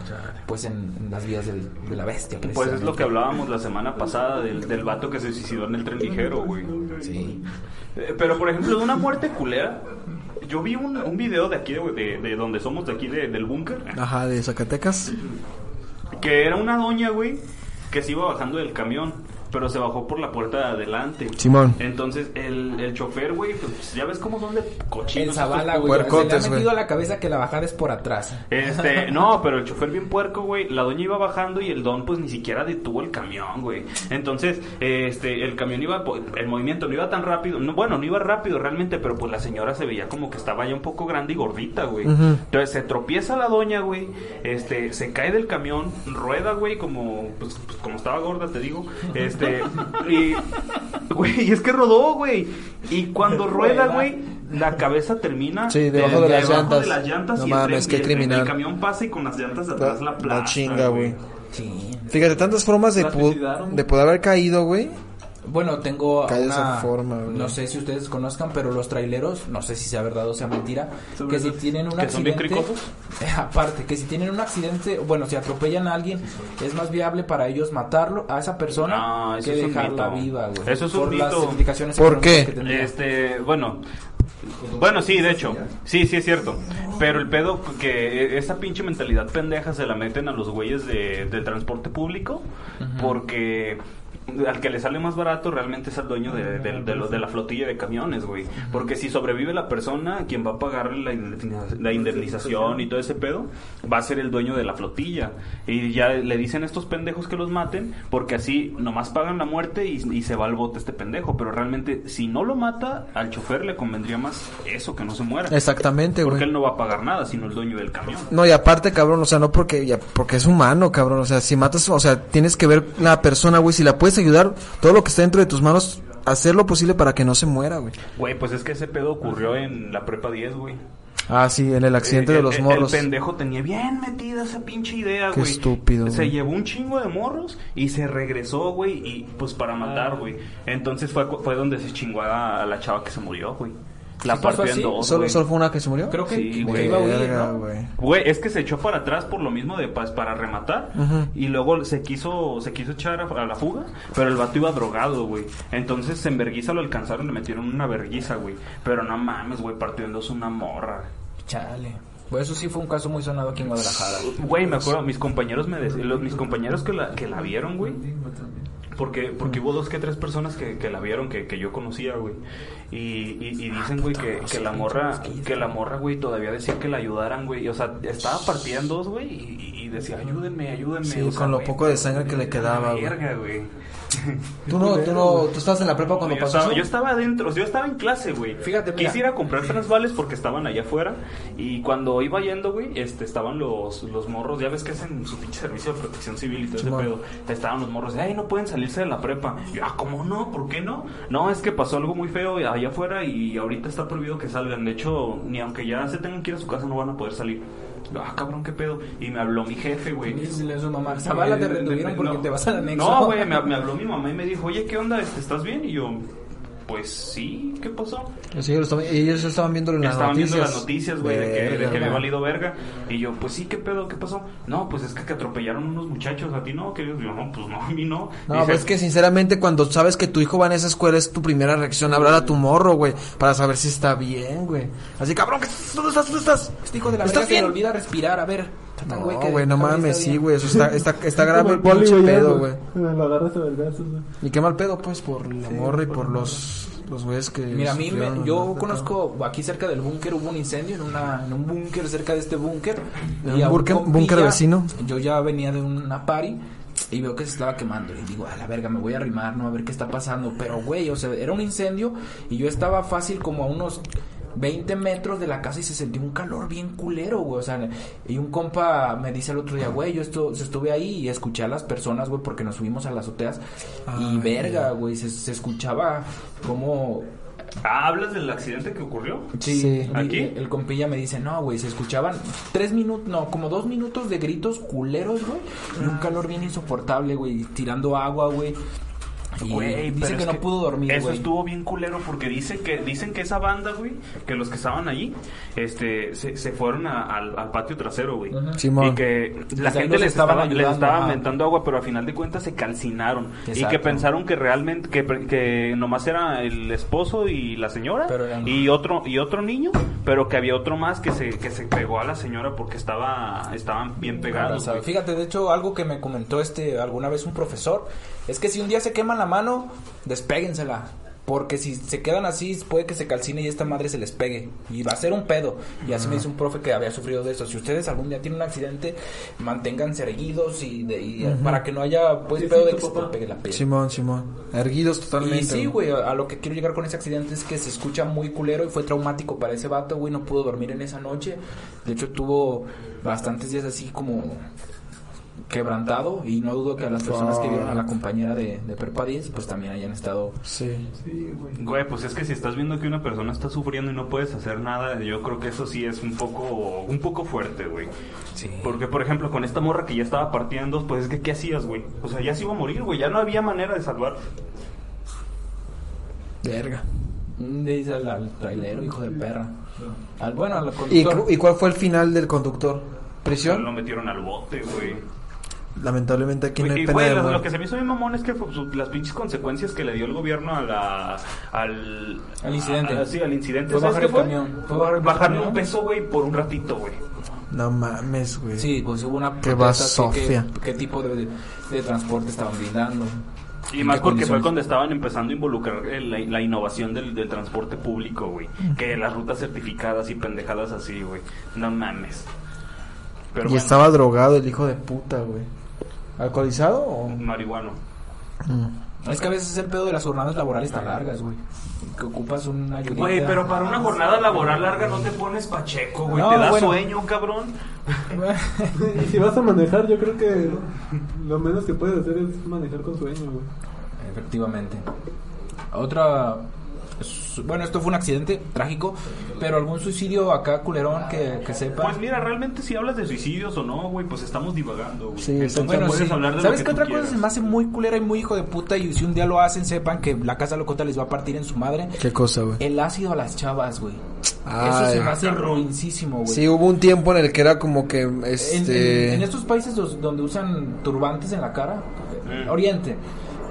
pues en, en las vías del- de la bestia. Pues es lo que hablábamos la semana pasada del, del vato que se suicidó en el tren ligero, güey. Sí. Eh, Pero, por ejemplo, de una muerte culera, yo vi un, un video de aquí, de, de- de donde somos, de aquí, de- del búnker, Ajá, de Zacatecas. que era una doña, güey, que se iba bajando del camión, pero se bajó por la puerta de adelante. Simón. Entonces, el, el chofer, güey, pues ya ves cómo son de cochinos. El Zavala, güey. Se le ha metido güey. a la cabeza que la bajada es por atrás. Este, [LAUGHS] no, pero el chofer bien puerco, güey. La doña iba bajando y el don, pues ni siquiera detuvo el camión, güey. Entonces, este, el camión iba, po- el movimiento no iba tan rápido. No, bueno, no iba rápido realmente, pero pues la señora se veía como que estaba ya un poco grande y gordita, güey. Entonces se tropieza la doña, güey. Este, se cae del camión, rueda, güey, como, pues, pues, como estaba gorda, te digo. Este, y, güey, y es que rodó, güey. Y cuando rueda, güey, la cabeza termina Sí, debajo de las debajo llantas. de las llantas No y el mames, qué el- criminal. El camión pasa y con las llantas de atrás la La plasta. chinga, güey. Sí. Fíjate, tantas formas de, de poder haber caído, güey. Bueno, tengo Cae una, esa forma, güey. no sé si ustedes conozcan, pero los traileros, no sé si sea verdad o sea mentira, que si tienen un que son bien accidente, cricosos. [LAUGHS] Eh, aparte, que si tienen un accidente, bueno, si atropellan a alguien, es más viable para ellos matarlo a esa persona No, eso que es un dejarla viva, güey. Eso es un por las mito. implicaciones ¿Por qué? que. Este, bueno. Bueno, sí, de hecho. Sí, sí es cierto. Pero el pedo que esa pinche mentalidad pendeja se la meten a los güeyes de, del transporte público porque al que le sale más barato realmente es al dueño de, de- de la flotilla de camiones, güey. Porque si sobrevive la persona, quien va a pagar la, indemniza- la indemnización y todo ese pedo, va a ser el dueño de la flotilla. Y ya le dicen a estos pendejos que los maten, porque así nomás pagan la muerte y, y se va al bote este pendejo. Pero realmente, si no lo mata, al chofer le convendría más eso, que no se muera. Exactamente, Porque güey. él no va a pagar nada, sino el dueño del camión. No, y aparte, cabrón, o sea, no porque, ya, porque es humano, cabrón. O sea, si matas, o sea, tienes que ver la persona, güey. Si la puedes ayudar, todo lo que está dentro de tus manos, hacer lo posible para que no se muera, güey. Güey, pues es que ese pedo ocurrió en la prepa 10, güey. Ah, sí, en el accidente Eh, de el- los el- morros. El pendejo tenía bien metida esa pinche idea, Qué güey. estúpido, Se güey. llevó un chingo de morros y se regresó, güey, y pues para matar, güey. Entonces fue, fue donde se chingó a, a la chava que se murió, güey. La ¿Sí pasó partió en así? dos, ¿Solo. ¿Solo fue una que se murió? Creo que, Sí, que güey, iba a huir, ¿no? güey. Güey, es que se echó para atrás por lo mismo de pues, para rematar y luego se quiso se quiso echar a, a la fuga, pero el vato iba drogado, güey. Entonces en verguiza lo alcanzaron, le metieron una verguiza, güey. Pero no mames, güey, partió en dos una morra. Chale. Pues eso sí fue un caso muy sonado aquí en Guadalajara. Güey, me acuerdo, mis compañeros me decían, los, mis compañeros que la, que la vieron, güey. Porque, porque hubo dos que tres personas que, que la vieron, que, que yo conocía, güey. Y, y, y dicen, güey, que, que la morra, que la morra, güey, todavía decía que la ayudaran, güey. O sea, estaba partida en dos, güey, y, y decía, ayúdenme, ayúdenme. Sí, O sea, con lo güey, poco de sangre que le quedaba, güey. verga, güey. ¿Tú no, tú no, tú estabas en la prepa cuando yo, pasó estaba, eso? yo estaba adentro, yo estaba en clase, güey. Fíjate, mira. Quise ir a comprar transvales porque estaban allá afuera. Y cuando iba yendo, güey, este, estaban los, los morros. Ya ves que hacen su pinche servicio de protección civil y todo ese pedo. Estaban los morros de, ay, no pueden salirse de la prepa. Y yo, ah, ¿cómo no? ¿Por qué no? No, es que pasó algo muy feo allá afuera y ahorita está prohibido que salgan. De hecho, ni aunque ya se tengan que ir a su casa, no van a poder salir. Ah, cabrón, qué pedo. Y me habló mi jefe, güey. Dísele a su mamá, Zavala te retuvieron porque No. te vas al anexo. No, güey, me, me habló mi mamá y me dijo, oye, ¿qué onda? Este, ¿Estás bien? Y yo, pues sí, ¿qué pasó? Sí, ellos estaban, ellos estaban viendo en las Estaban noticias. viendo las noticias, güey, de que, de que había valido verga. Y yo, pues sí, ¿qué pedo? ¿Qué pasó? No, pues es que, que atropellaron unos muchachos. ¿A ti no? Que yo, no, pues no, a mí no. No, Dice, pues es que sinceramente cuando sabes que tu hijo va en esa escuela es tu primera reacción hablar a tu morro, güey, para saber si está bien, güey. Así, cabrón, ¿qué- ¿dónde estás? ¿Dónde estás? Este hijo de la ¿Estás verga se le olvida respirar, a ver. Está tan No, que güey, no mames, sí, güey, eso está, está, [LAUGHS] está grave el pinche pedo, güey. [LAUGHS] Lo agarras a vergazos, güey. Y qué mal pedo, pues, por la morra y por los, los güeyes que... Mira, a mí, me- yo acá. conozco, aquí cerca del búnker hubo un incendio, en, una, en un búnker cerca de este búnker. ¿En y un búnker vecino? Yo ya venía de una party y veo que se estaba quemando. Y digo, a la verga, me voy a arrimar, no a ver qué está pasando. Pero, güey, o sea, era un incendio y yo estaba fácil como a unos 20 metros de la casa y se sentía un calor bien culero, güey. O sea, y un compa me dice el otro día, güey, yo estu- estuve ahí y escuché a las personas, güey, porque nos subimos a las azoteas. y verga, güey, se, se escuchaba como Ah, ¿hablas del accidente que ocurrió? Sí, ¿Aquí? El compilla me dice, no, güey, se escuchaban tres minutos, no, como dos minutos de gritos culeros, güey. Y un calor bien insoportable, güey, tirando agua, güey. Y Güey, dice que no pudo dormir, Eso güey. estuvo bien culero porque dice que dicen que esa banda, güey, que los que estaban allí, este, se, se fueron a- al, al patio trasero, güey. Y que la ahí gente les estaba, les estaba ajá. aventando agua, pero a final de cuentas se calcinaron. Y que pensaron que realmente, que, que nomás era el esposo y la señora y otro y otro niño, pero que había otro más que se, que se pegó a la señora porque estaba, estaban bien pegados. Fíjate, de hecho, algo que me comentó este alguna vez un profesor es que si un día se queman la mano, despéguensela. Porque si se quedan así, puede que se calcine y esta madre se les pegue. Y va a ser un pedo. Y así me dice un profe que había sufrido de eso. Si ustedes algún día tienen un accidente, manténganse erguidos y, de- y para que no haya pues pedo de que se te pegue la piel. Simón, Simón. Erguidos totalmente. Y sí, güey, a a lo que quiero llegar con ese accidente es que se escucha muy culero y fue traumático para ese vato, güey, no pudo dormir en esa noche. De hecho, tuvo bastantes días así como quebrantado y no dudo que a las personas que vieron a la compañera de, de Perpa 10 pues también hayan estado Sí. Sí, güey. Güey, pues es que si estás viendo que una persona está sufriendo y no puedes hacer nada, yo creo que eso sí es un poco, un poco fuerte, güey. sí. Porque, por ejemplo, con esta morra que ya estaba partida en dos, pues es que, ¿qué hacías, güey? O sea, ya se iba a morir, güey, ya no había manera de salvar. Verga. Dice al, al trailero, hijo de perra. Al, bueno, al ¿Y, conductor. cu- ¿Y cuál fue el final del conductor? Lo ¿Prisión? metieron al bote, güey. Lamentablemente aquí no hay y, pena güey, de lo, lo que se me hizo bien mamón es que fue, su- las pinches consecuencias que le dio el gobierno a la, al... Al incidente. a- sí, al incidente. Fue ¿Sabes bajar el fue? camión. Fue bajar el Bajarle camión. un peso, güey, por un ratito, güey. No mames, güey. Sí, pues hubo una Qué basofia. que- ¿Qué tipo de, de transporte estaban brindando? Y ¿En más porque fue cuando estaban empezando a involucrar el- la, la innovación del, del transporte público, güey. Que las rutas certificadas y pendejadas así, güey. No mames. Pero y bueno, estaba drogado el hijo de puta, güey. ¿Alcoholizado o...? marihuano. Mm. Es que a veces el pedo de las jornadas laborales tan largas, güey. Que ocupas una ayudita. Güey, pero para una jornada laboral larga no te pones pacheco, güey. No, te da bueno. sueño, cabrón. Y [LAUGHS] si vas a manejar, yo creo que lo menos que puedes hacer es manejar con sueño, güey. Efectivamente. Otra... Bueno, esto fue un accidente trágico, pero algún suicidio acá culerón que, que sepa. Pues mira, realmente si hablas de suicidios o no, güey, pues estamos divagando, güey. Sí, Entonces Bueno, puedes sí. hablar de ¿Sabes qué que otra tú cosa se quieras. me hace muy culera y muy hijo de puta? Y si un día lo hacen, sepan que la casa locota les va a partir en su madre. ¿Qué cosa, güey? El ácido a las chavas, güey. Eso se me hace ruinísimo, güey. Sí, hubo un tiempo en el que era como que, En, este... en- en estos países donde usan turbantes en la cara, Mm. Oriente,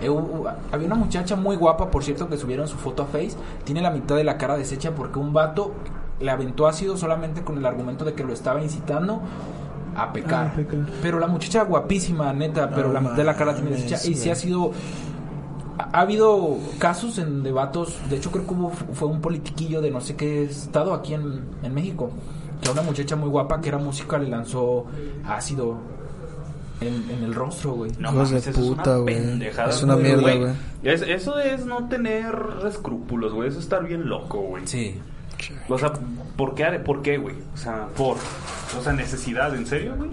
eh, hubo- había una muchacha muy guapa, por cierto, que subieron su foto a Face. Tiene la mitad de la cara deshecha porque un vato le aventó ácido solamente con el argumento de que lo estaba incitando a pecar. Ah, pecar. Pero la muchacha guapísima, neta, pero la mitad de la cara tiene deshecha. Y sí güey. ha sido. Ha ha habido casos en debatos, de hecho creo que hubo, fue un politiquillo de no sé qué estado aquí en, en México, que a una muchacha muy guapa que era música le lanzó ácido en, en el rostro, güey. No Hijos mames, de eso puta, es una güey. pendejada. Es una güey. mierda, güey. Es- eso es no tener escrúpulos, güey. Eso es estar bien loco, güey. Sí. O sea, ¿por qué, ¿por qué, güey? O sea, por... O sea, necesidad, ¿en serio, güey?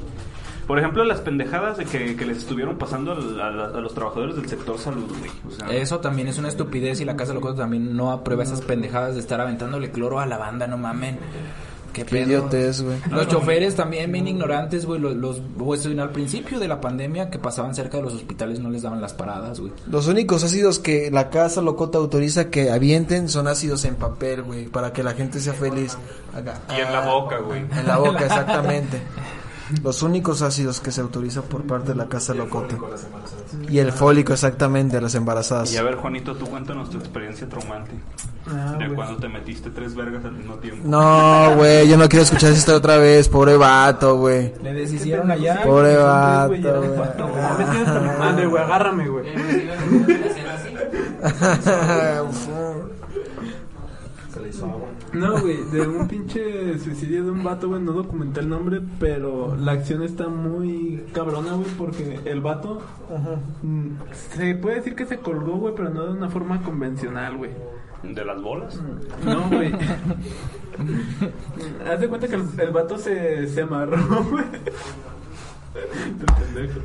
Por ejemplo, las pendejadas de que, que les estuvieron pasando al- a, a los trabajadores del sector salud, güey. O sea, Eso también es una estupidez y la Casa Loco también no aprueba esas pendejadas de estar aventándole cloro a la banda, no mamen. Qué, Qué idiotez, güey. Los choferes también bien ignorantes, güey. Los, los pues, al principio de la pandemia que pasaban cerca de los hospitales no les daban las paradas, güey. Los únicos ácidos que la casa locota autoriza que avienten son ácidos en papel, güey, para que la gente sea feliz. Acá. Y en la boca, güey. En la boca, exactamente. [LAUGHS] Los únicos ácidos que se autoriza por parte de la casa locota. Y el fólico, exactamente, a las embarazadas. Y a ver, Juanito, tú cuéntanos tu experiencia traumante. Ah, de güey. cuando te metiste tres vergas al mismo tiempo. No, güey, yo no quiero escuchar historia otra vez, pobre vato, güey. Le deshicieron allá. Pobre vato, güey, madre, güey. Agárrame, güey. No, güey, de un pinche suicidio de un vato, güey, no documenté el nombre, pero la acción está muy cabrona, güey, porque el vato mm, se puede decir que se colgó, güey, pero no de una forma convencional, güey. ¿De las bolas? No, güey. [LAUGHS] Haz de cuenta que el, el vato se, se amarró, [LAUGHS] güey. Pendejo.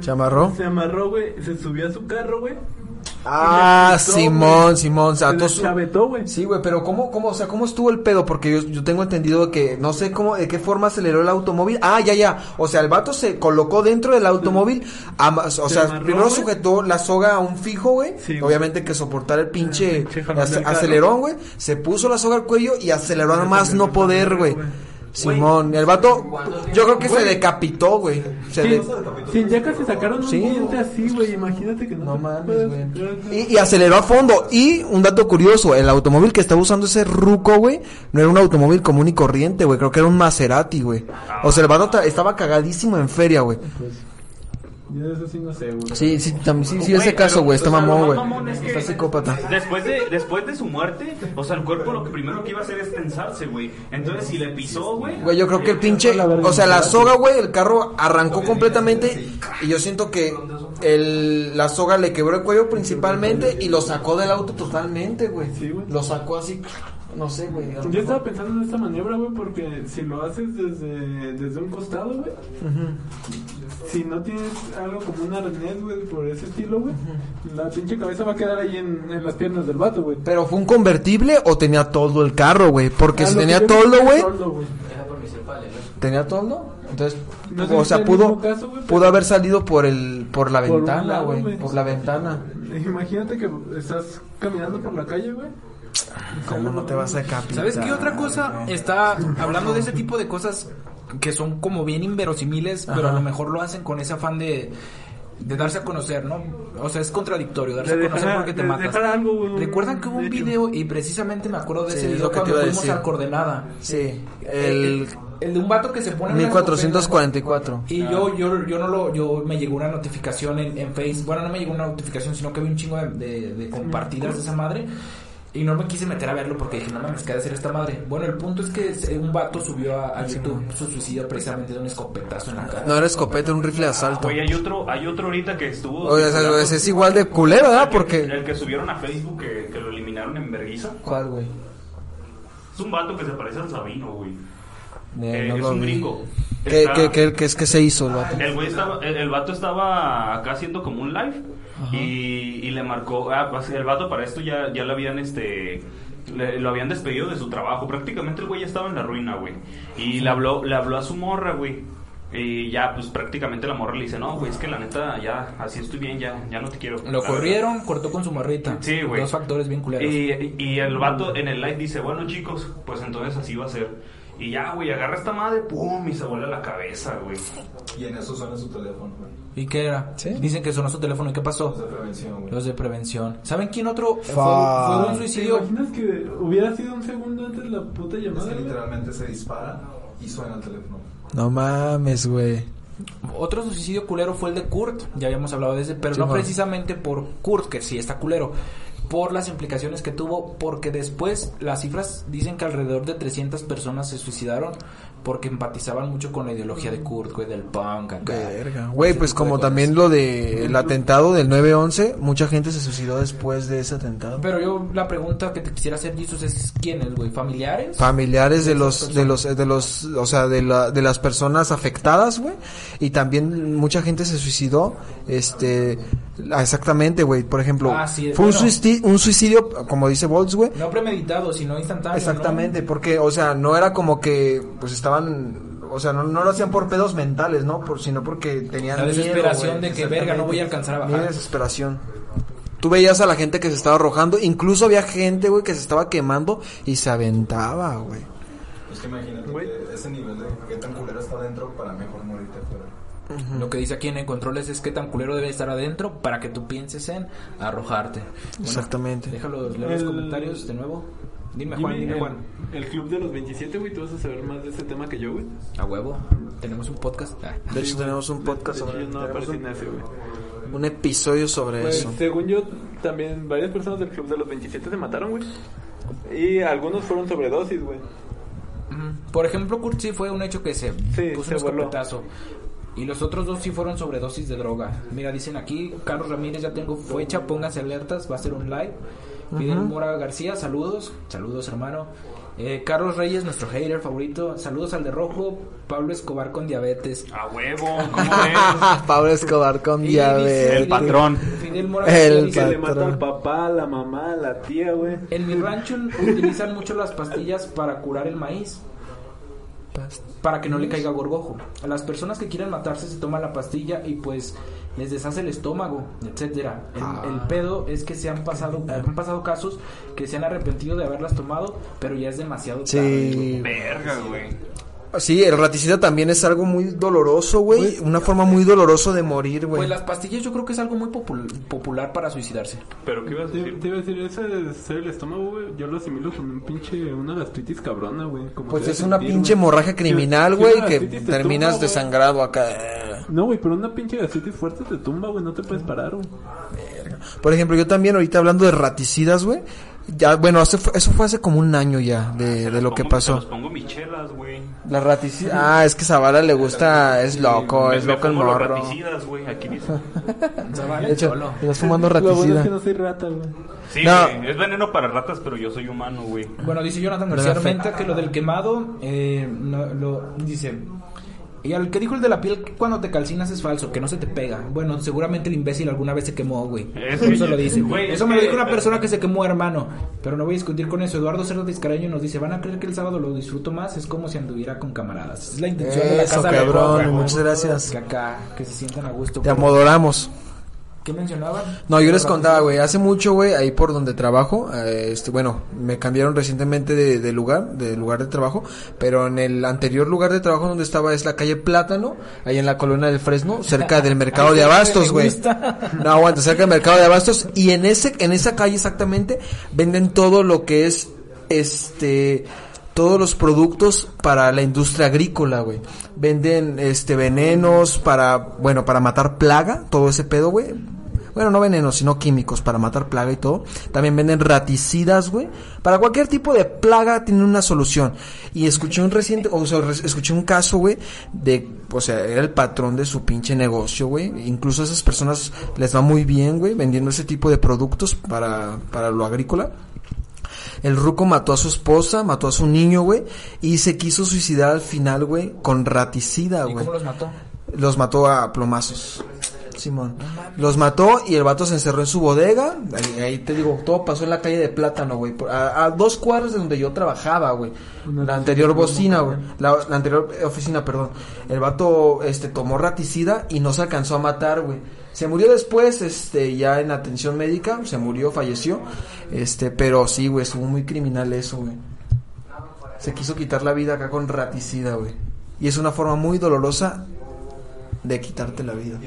¿Chamarró? Se amarró, güey, se subió a su carro, güey. Ah, Simón. Simón. O sea, Se güey. Sí, güey, pero ¿cómo, cómo, o sea, cómo estuvo el pedo? Porque yo, yo tengo entendido que no sé cómo, de qué forma aceleró el automóvil. Ah, ya, ya. O sea, el vato se colocó dentro del automóvil. ama- o Se sea, amarró, primero sujetó la soga a un fijo, güey. Sí. Obviamente que soportar el pinche, El pinche acelerón, güey. Se puso la soga al cuello y aceleró a más no poder, güey. Simón, el vato, yo creo que se decapitó, güey. Se Sí, de- sin ya casi sacaron un Sí. diente así, güey. Imagínate que no. No mames, güey. Y, y aceleró a fondo. Y un dato curioso, el automóvil que estaba usando ese ruco, güey, no era un automóvil común y corriente, güey. Creo que era un Maserati, güey. O sea, el vato ta- estaba cagadísimo en feria, güey. Yo de eso sí no sé, güey. Sí, sí, también, sí, sí, ese caso, güey. Está mamón, güey. Está psicópata. Después de, después de su muerte, o sea, el cuerpo lo que primero que iba a hacer es tensarse, güey. Entonces, si le pisó, güey. Güey, yo creo que el pinche, o sea, la soga, güey, el carro arrancó completamente y yo siento que el, la soga le quebró el cuello principalmente y lo sacó del auto totalmente, güey. Sí, güey. Lo sacó así, no sé, güey. Yo estaba pensando en esta maniobra, güey, porque si lo haces desde, desde un costado, güey, si no tienes algo como un arnés, güey, por ese estilo, güey, la pinche cabeza va a quedar ahí en, en las piernas del vato, güey. Pero fue un convertible o tenía todo el carro, güey. Porque Ah, si tenía toldo, fue güey. ¿Tenía toldo? Entonces, No sé o sea, pudo, caso, güey, pudo haber salido por el, por la Por ventana, güey. Por la ventana. Imagínate que estás caminando por la calle, güey. ¿Cómo no te vas a decapitar? ¿Sabes qué otra cosa? Está hablando de ese tipo de cosas que son como bien inverosimiles, pero a lo mejor lo hacen con ese afán de, de darse a conocer, ¿no? O sea, es contradictorio, darse De a conocer dejar- porque te de matas. dejar algo, güey, ¿Recuerdan que hubo un video y precisamente me acuerdo de Sí, ese es video que cuando fuimos a Coordenada? Sí, El, el el de un vato que se pone una 1444. y yo, yo, yo no lo, yo me llegó una notificación en, en Facebook, bueno no me llegó una notificación, sino que vi un chingo de, de, de compartidas de esa madre y no me quise meter a verlo porque dije, no mames, ¿qué ha de hacer esta madre? Bueno, el punto es que un vato subió a, a YouTube su suicidio precisamente de un escopetazo en la cara. No era escopeta, era un rifle de asalto. Güey, hay otro, hay otro ahorita que estuvo. Oye, o sea, es igual de culero, ¿verdad? El que- Porque... El que subieron a Facebook que, que lo eliminaron en Berguiza. ¿Cuál, güey? Es un vato que se parece al Sabino, güey. Eh, Eh, no es lo un gringo. ¿Qué, Está- qué, qué, qué es que se hizo el vato? El güey estaba, el, el vato estaba acá haciendo como un live y, y le marcó, ah, pues el vato para esto ya, ya lo habían este le- lo habían despedido de su trabajo, prácticamente el güey ya estaba en la ruina, güey. Y le habló, le habló a su morra, güey. Y ya, pues prácticamente la morra le dice, no, güey, es que la neta, ya, así estoy bien, ya, ya no te quiero. Lo corrieron, cortó con su morrita. Sí, güey. Dos factores bien culeros. Y, y el vato en el live dice, bueno chicos, pues entonces así va a ser. Y ya, güey, agarra esta madre, pum, y se vuela la cabeza, güey. Y en eso suena su teléfono, güey. ¿Y qué era? ¿Sí? Dicen que sonó su teléfono y ¿qué Los de pasó? prevención, güey. Los de prevención. ¿Saben quién otro fue, fue un ¿Te suicidio? imaginas que hubiera sido un segundo antes la puta Es llamada? que literalmente se dispara y suena el teléfono. No mames, güey. Otro suicidio culero fue el de Kurt, ya habíamos hablado de ese, pero Sí, no man. precisamente por Kurt, que sí está culero, por las implicaciones que tuvo, porque después las cifras dicen que alrededor de 300 personas se suicidaron porque empatizaban mucho con la ideología de Kurt, güey, del punk acá. Verga. Güey, pues como también lo de el atentado del 9-11, mucha gente se suicidó después de ese atentado. Pero yo la pregunta que te quisiera hacer, Jesus, es ¿quiénes, güey? ¿Familiares? Familiares de De los, de los, de los, o sea, de la, de las personas afectadas, güey. Y también mucha gente se suicidó, este, ah, exactamente, güey. Por ejemplo, Ah, sí, fue un, suicidio, un suicidio, como dice Volts, güey. No premeditado, sino instantáneo. Exactamente, porque, o sea, no era como que, pues estaban, o sea, no, no lo hacían por pedos mentales, ¿no? Por, sino porque tenían La miedo, desesperación güey. de que, verga, no voy a alcanzar a bajar. Miedo desesperación. Tú veías a la gente que se estaba arrojando, incluso había gente, güey, que se estaba quemando y se aventaba, güey. Es que imagínate que ese nivel de qué tan culero está adentro para mejor morirte afuera. Lo que dice aquí en Controles es qué tan culero debe estar adentro para que tú pienses en arrojarte. Bueno, Exactamente. Déjalo leer los El- comentarios de nuevo. Dime, Juan, dime, el, Juan. el club de los 27, güey, tú vas a saber más de ese tema que yo, güey. A huevo. Tenemos un podcast. Ah. De hecho, tenemos un podcast De hecho, sobre yo no un, en ese, güey. un episodio sobre Pues, eso. según yo, también varias personas del club de los 27 se mataron, güey. Y algunos fueron sobredosis, güey. Por ejemplo, Kurt sí fue un hecho que se Sí, puso se un voló. Y los otros dos sí fueron sobredosis de droga. Mira, dicen aquí, Carlos Ramírez, ya tengo fecha, pónganse alertas, va a ser un live. Fidel Mora García, saludos, saludos hermano. Eh, Carlos Reyes, nuestro hater favorito, saludos al de rojo. Pablo Escobar con diabetes. A huevo, [LAUGHS] ¿cómo ves? Pablo Escobar con Y diabetes. El patrón. Fidel Mora El dice, Que le mata Patrón. al papá, a la mamá, a la tía, güey. En mi rancho utilizan mucho las pastillas para curar el maíz. Para que no le caiga gorgojo. A las personas que quieren matarse se toman la pastilla y pues les deshace el estómago, etcétera. El, Ah. el pedo es que se han pasado, han pasado casos que se han arrepentido de haberlas tomado, pero ya es demasiado tarde. Sí. Verga, güey. Sí, el raticida también es algo muy doloroso, güey. Una forma muy dolorosa de morir, güey. Pues las pastillas yo creo que es algo muy popul- popular para suicidarse. ¿Pero qué ibas a Te, decir? te iba a decir, ese de ser el estómago, güey, yo lo asimilo con un pinche, una gastritis cabrona, güey. Pues es una sentir, pinche hemorragia criminal, güey, que te terminas tumba, desangrado acá. No, güey, pero una pinche gastritis fuerte te tumba, güey, no te puedes parar, güey. Por ejemplo, yo también ahorita hablando de raticidas, güey. Ya, bueno, hace- eso fue hace como un año ya de, de lo que Pongo- pasó. Los pongo michelas, güey. La raticidas. Ah, es que Zavala le gusta, es loco, Me- es me loco el pongo los morro. raticidas, güey, aquí dice. [LAUGHS] De hecho, estás fumando Lo bueno es que no soy rata, güey. Sí, No. güey, es veneno para ratas, pero yo soy humano, güey. Bueno, dice Jonathan ¿Verdad, García? Armenta que lo del quemado, eh, no, lo dice. Y al que dijo el de la piel que cuando te calcinas es falso, que no se te pega. Bueno, seguramente el imbécil alguna vez se quemó, güey. Es Eso que- lo dice. güey, eso es me lo dijo una persona que se quemó, hermano. Pero no voy a discutir con eso. Eduardo Cerdo Tiscareño nos dice, van a creer que el sábado lo disfruto más, es como si anduviera con camaradas. Es la intención de la Eso, casa de cabrón, Roca, muchas gracias. Que acá, que se sientan a gusto. Te amodoramos. ¿Qué mencionaban? No, yo les contaba, güey, hace mucho, güey, ahí por donde trabajo, eh, este, bueno, me cambiaron recientemente de, de lugar, de lugar de trabajo, pero en el anterior lugar de trabajo donde estaba es la calle Plátano, ahí en la colonia del Fresno, cerca del [LAUGHS] mercado de Abastos, güey. No, aguanta, cerca del mercado de Abastos, y en ese, en esa calle exactamente, venden todo lo que es, este, todos los productos para la industria agrícola, güey. Venden este venenos para, bueno, para matar plaga, todo ese pedo, güey. Bueno, no venenos, sino químicos para matar plaga y todo. También venden raticidas, güey. Para cualquier tipo de plaga tienen una solución. Y escuché un reciente, o sea, escuché un caso, güey, de, o sea, era el patrón de su pinche negocio, güey. Incluso a esas personas les va muy bien, güey, vendiendo ese tipo de productos para, para lo agrícola. El ruco mató a su esposa, mató a su niño, güey, y se quiso suicidar al final, güey, con raticida, ¿Y güey. cómo los mató? Los mató a plomazos. Simón. Los mató y el vato se encerró en su bodega. Ahí, ahí te digo, todo pasó en la calle de Plátano, güey. A, a dos cuadras de donde yo trabajaba, güey. La anterior bocina, güey. La, la anterior oficina, perdón. El vato, este, tomó raticida y no se alcanzó a matar, güey. Se murió después, este, ya en atención médica. Se murió, falleció. Este, pero sí, güey, estuvo muy criminal eso, güey. Se quiso quitar la vida acá con raticida, güey. Y es una forma muy dolorosa de quitarte la vida.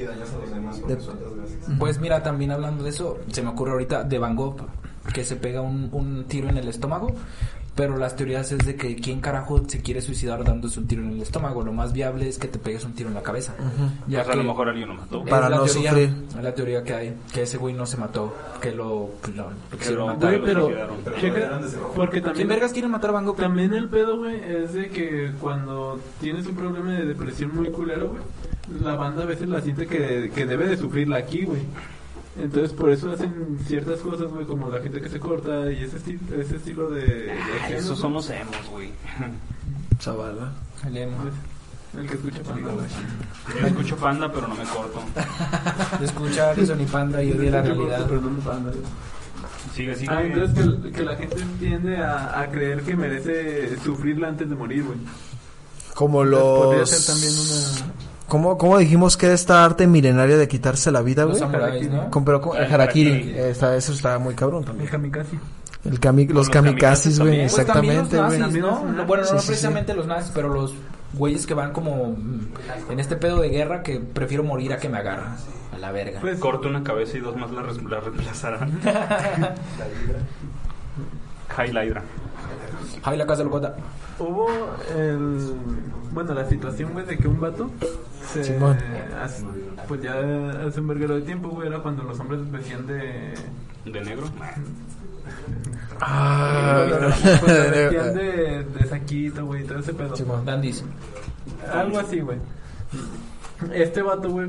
Pues mira, también hablando de eso, se me ocurre ahorita de Van Gogh que se pega un, un tiro en el estómago, pero las teorías es de que quién carajo se quiere suicidar dándose un tiro en el estómago. Lo más viable es que te pegues un tiro en la cabeza. Ya Pues a lo que mejor alguien lo mató. es Para la no teoría- sufrir. Es la teoría que hay, que ese güey no se mató, que lo, lo, lo quisieron lo- matar. Güey, pero, checa, porque ¿Quién también, vergas quiere matar a Van Gogh? también el pedo, güey, es de que cuando tienes un problema de depresión muy culero, güey, la banda a veces la siente que, que debe de sufrirla aquí, güey. Entonces por eso hacen ciertas cosas, güey, como la gente que se corta y ese, esti- ese estilo de... de Ay, género, esos son los emos, güey. [LAUGHS] Zavala. Leemos. El que escucha Panda, güey. Yo escucho panda, pero no me corto. [LAUGHS] Escucha Rison y Panda y odia la realidad. Pero no Panda. Sigue, sigue. Ah, entonces que, que la gente tiende a, a creer que merece sufrirla antes de morir, güey. Como Podría los... ser también una... ¿Cómo, ¿Cómo dijimos que era esta arte milenaria de quitarse la vida, güey? ¿no? Con- pero con- el El harakiri. harakiri. Está, eso está muy cabrón El también. kamikaze. El kami- los los kamikazes, güey. Pues Exactamente, los güey. nazis, ¿no? Los Bueno, no Sí, sí, precisamente los nazis, pero los güeyes que van como mm, en este pedo de guerra que prefiero morir a que me agarren. A la verga. Pues, Corto una cabeza y dos más la, res- la reemplazarán. High Hydra. Javi la casa locota. Hubo el. Bueno, la situación, güey, de que un vato. Se, Simón. hace- pues ya hace un verguero de tiempo, güey, era cuando los hombres vestían de. ¿De negro? Ah, pues se vestían de, [LAUGHS] de saquito, güey, todo ese pedo. Simón. Dandis. Algo así, güey. Este vato, güey,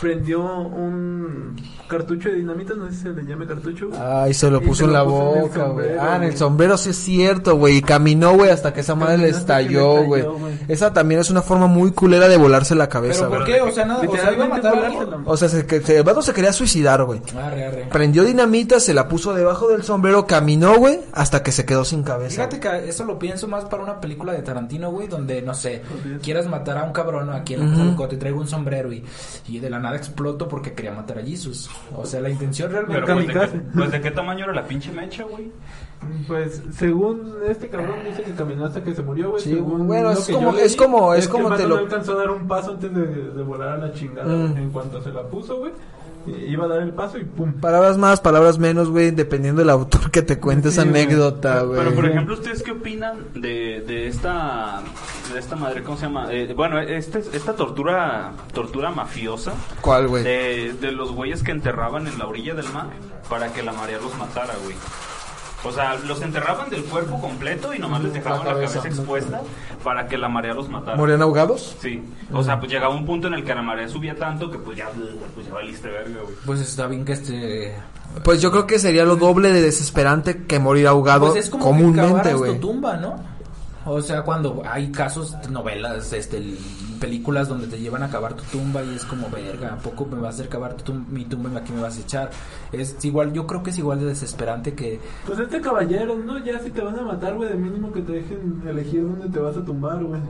prendió un cartucho de dinamita, no sé si se le llame cartucho. güey. Ay, se lo puso en la boca, güey. Ah, en el güey. sombrero sí es cierto, güey. Y caminó, güey, hasta que esa madre le estalló, güey. güey. Esa también es una forma muy culera de volarse la cabeza, ¿Pero por güey. qué? O sea, nada, o sea, iba a matar. O sea, se, que, se- el vato se quería suicidar, güey. Prendió dinamita, se la puso debajo del sombrero, caminó, güey, hasta que se quedó sin cabeza. Fíjate que eso lo pienso más para una película de Tarantino, güey, donde, no sé, quieras matar a un cabrón aquí en el te traigo un sombrero y, y de la nada exploto porque quería matar a Jesus. O sea, la intención realmente... Pero pues de, qué, pues de qué tamaño era la pinche mecha, güey. Pues, según este cabrón dice que caminó hasta que se murió, güey. Sí, según bueno, es como- es como- es que como el te lo- no alcanzó a dar un paso antes de, de volar a la chingada. Mm. En cuanto se la puso, güey, iba a dar el paso y pum. Palabras más, palabras menos, güey, dependiendo del autor que te cuente esa Sí, güey. anécdota, güey. Pero por ejemplo, ¿ustedes qué opinan de, de esta esta madre, ¿cómo se llama? Eh, bueno, este, esta tortura tortura mafiosa ¿Cuál, güey? de, de los güeyes que enterraban en la orilla del mar para que la marea los matara, güey. O sea, los enterraban del cuerpo completo y nomás les dejaban la cabeza, cabeza. expuesta para que la marea los matara. ¿Morían ahogados? Sí, o sea, pues llegaba un punto en el que la marea subía tanto que pues ya, pues ya valiste verga, güey. Pues está bien que este... Pues yo creo que sería lo doble de desesperante que morir ahogado Pues es como que comúnmente, cavaras tu güey. tumba, ¿no? O sea, cuando hay casos, novelas, este, películas donde te llevan a cavar tu tumba y es como, verga, ¿a poco me vas a hacer cavar tu mi tumba y aquí me vas a echar? Es igual, yo creo que es igual de desesperante que... Pues este caballero, ¿no? Ya si te van a matar, güey, de mínimo que te dejen elegir dónde te vas a tumbar, güey.